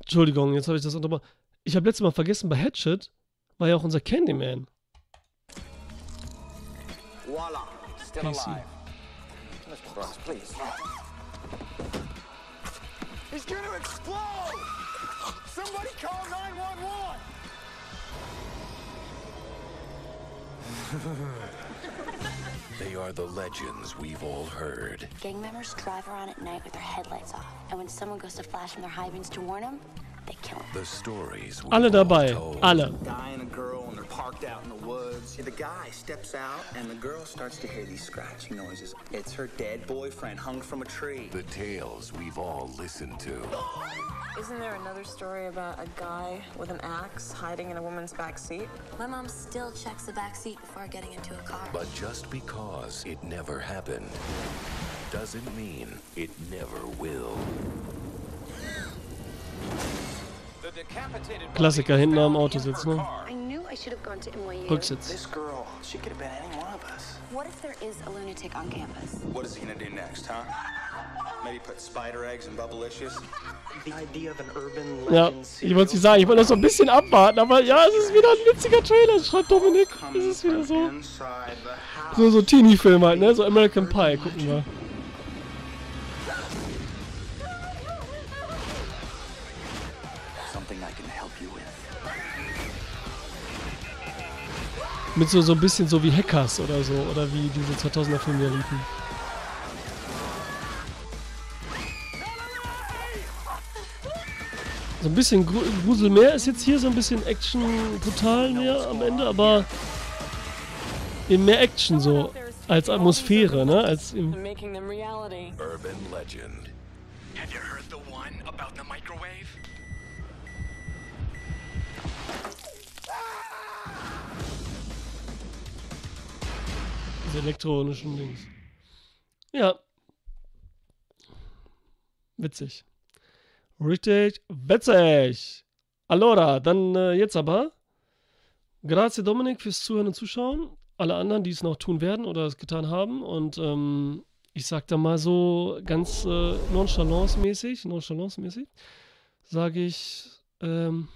Entschuldigung, jetzt habe ich das unterbrochen. Ich habe letztes Mal vergessen, bei Hatchet war ja auch unser Candyman. Voila, still Casey. alive. Mr. Brooks, please. He's gonna explode! Somebody call 911! They are the legends we've all heard. Gang members drive around at night with their headlights off. And when someone goes to flash from their high beams to warn them, they kill them. The stories we've Alle all dabei. told. Alle. And a girl, and they're parked out in the woods. The guy steps out, and the girl starts to hear these scratching noises. It's her dead boyfriend hung from a tree. The tales we've all listened to. Isn't there another story about a guy with an axe hiding in a woman's back seat? My mom still checks the back seat before getting into a car. But just because it never happened doesn't mean it never will. Klassiker, hinten am Auto sitzt, ne? Rücksitz. What if there is a lunatic on campus? What is he gonna do next, huh? Maybe put spider eggs in Bubblicious? The idea of an urban Ja, legend ich wollte nicht sagen, ich wollte noch so ein bisschen abwarten, aber ja, es ist wieder ein witziger Trailer, schreibt Dominik. Es ist wieder so. So, so Teenie-Film halt, ne? So American Pie, gucken wir. Mit so, so ein bisschen so wie Hackers oder so, oder wie diese 2000er Filme liefen. So ein bisschen Gru Grusel mehr ist jetzt hier, so ein bisschen Action brutal mehr am Ende, aber eben mehr Action so als Atmosphäre, ne? Als im And making them reality. Urban legend. Have you heard the one about the microwave? Diese elektronischen Dings. Ja. Witzig. Richtig witzig. Allora, dann äh, jetzt aber. Grazie Dominik fürs Zuhören und Zuschauen. Alle anderen, die es noch tun werden oder es getan haben. Und ähm, ich sag da mal so ganz äh, nonchalance-mäßig, nonchalance-mäßig, sage ich, ähm,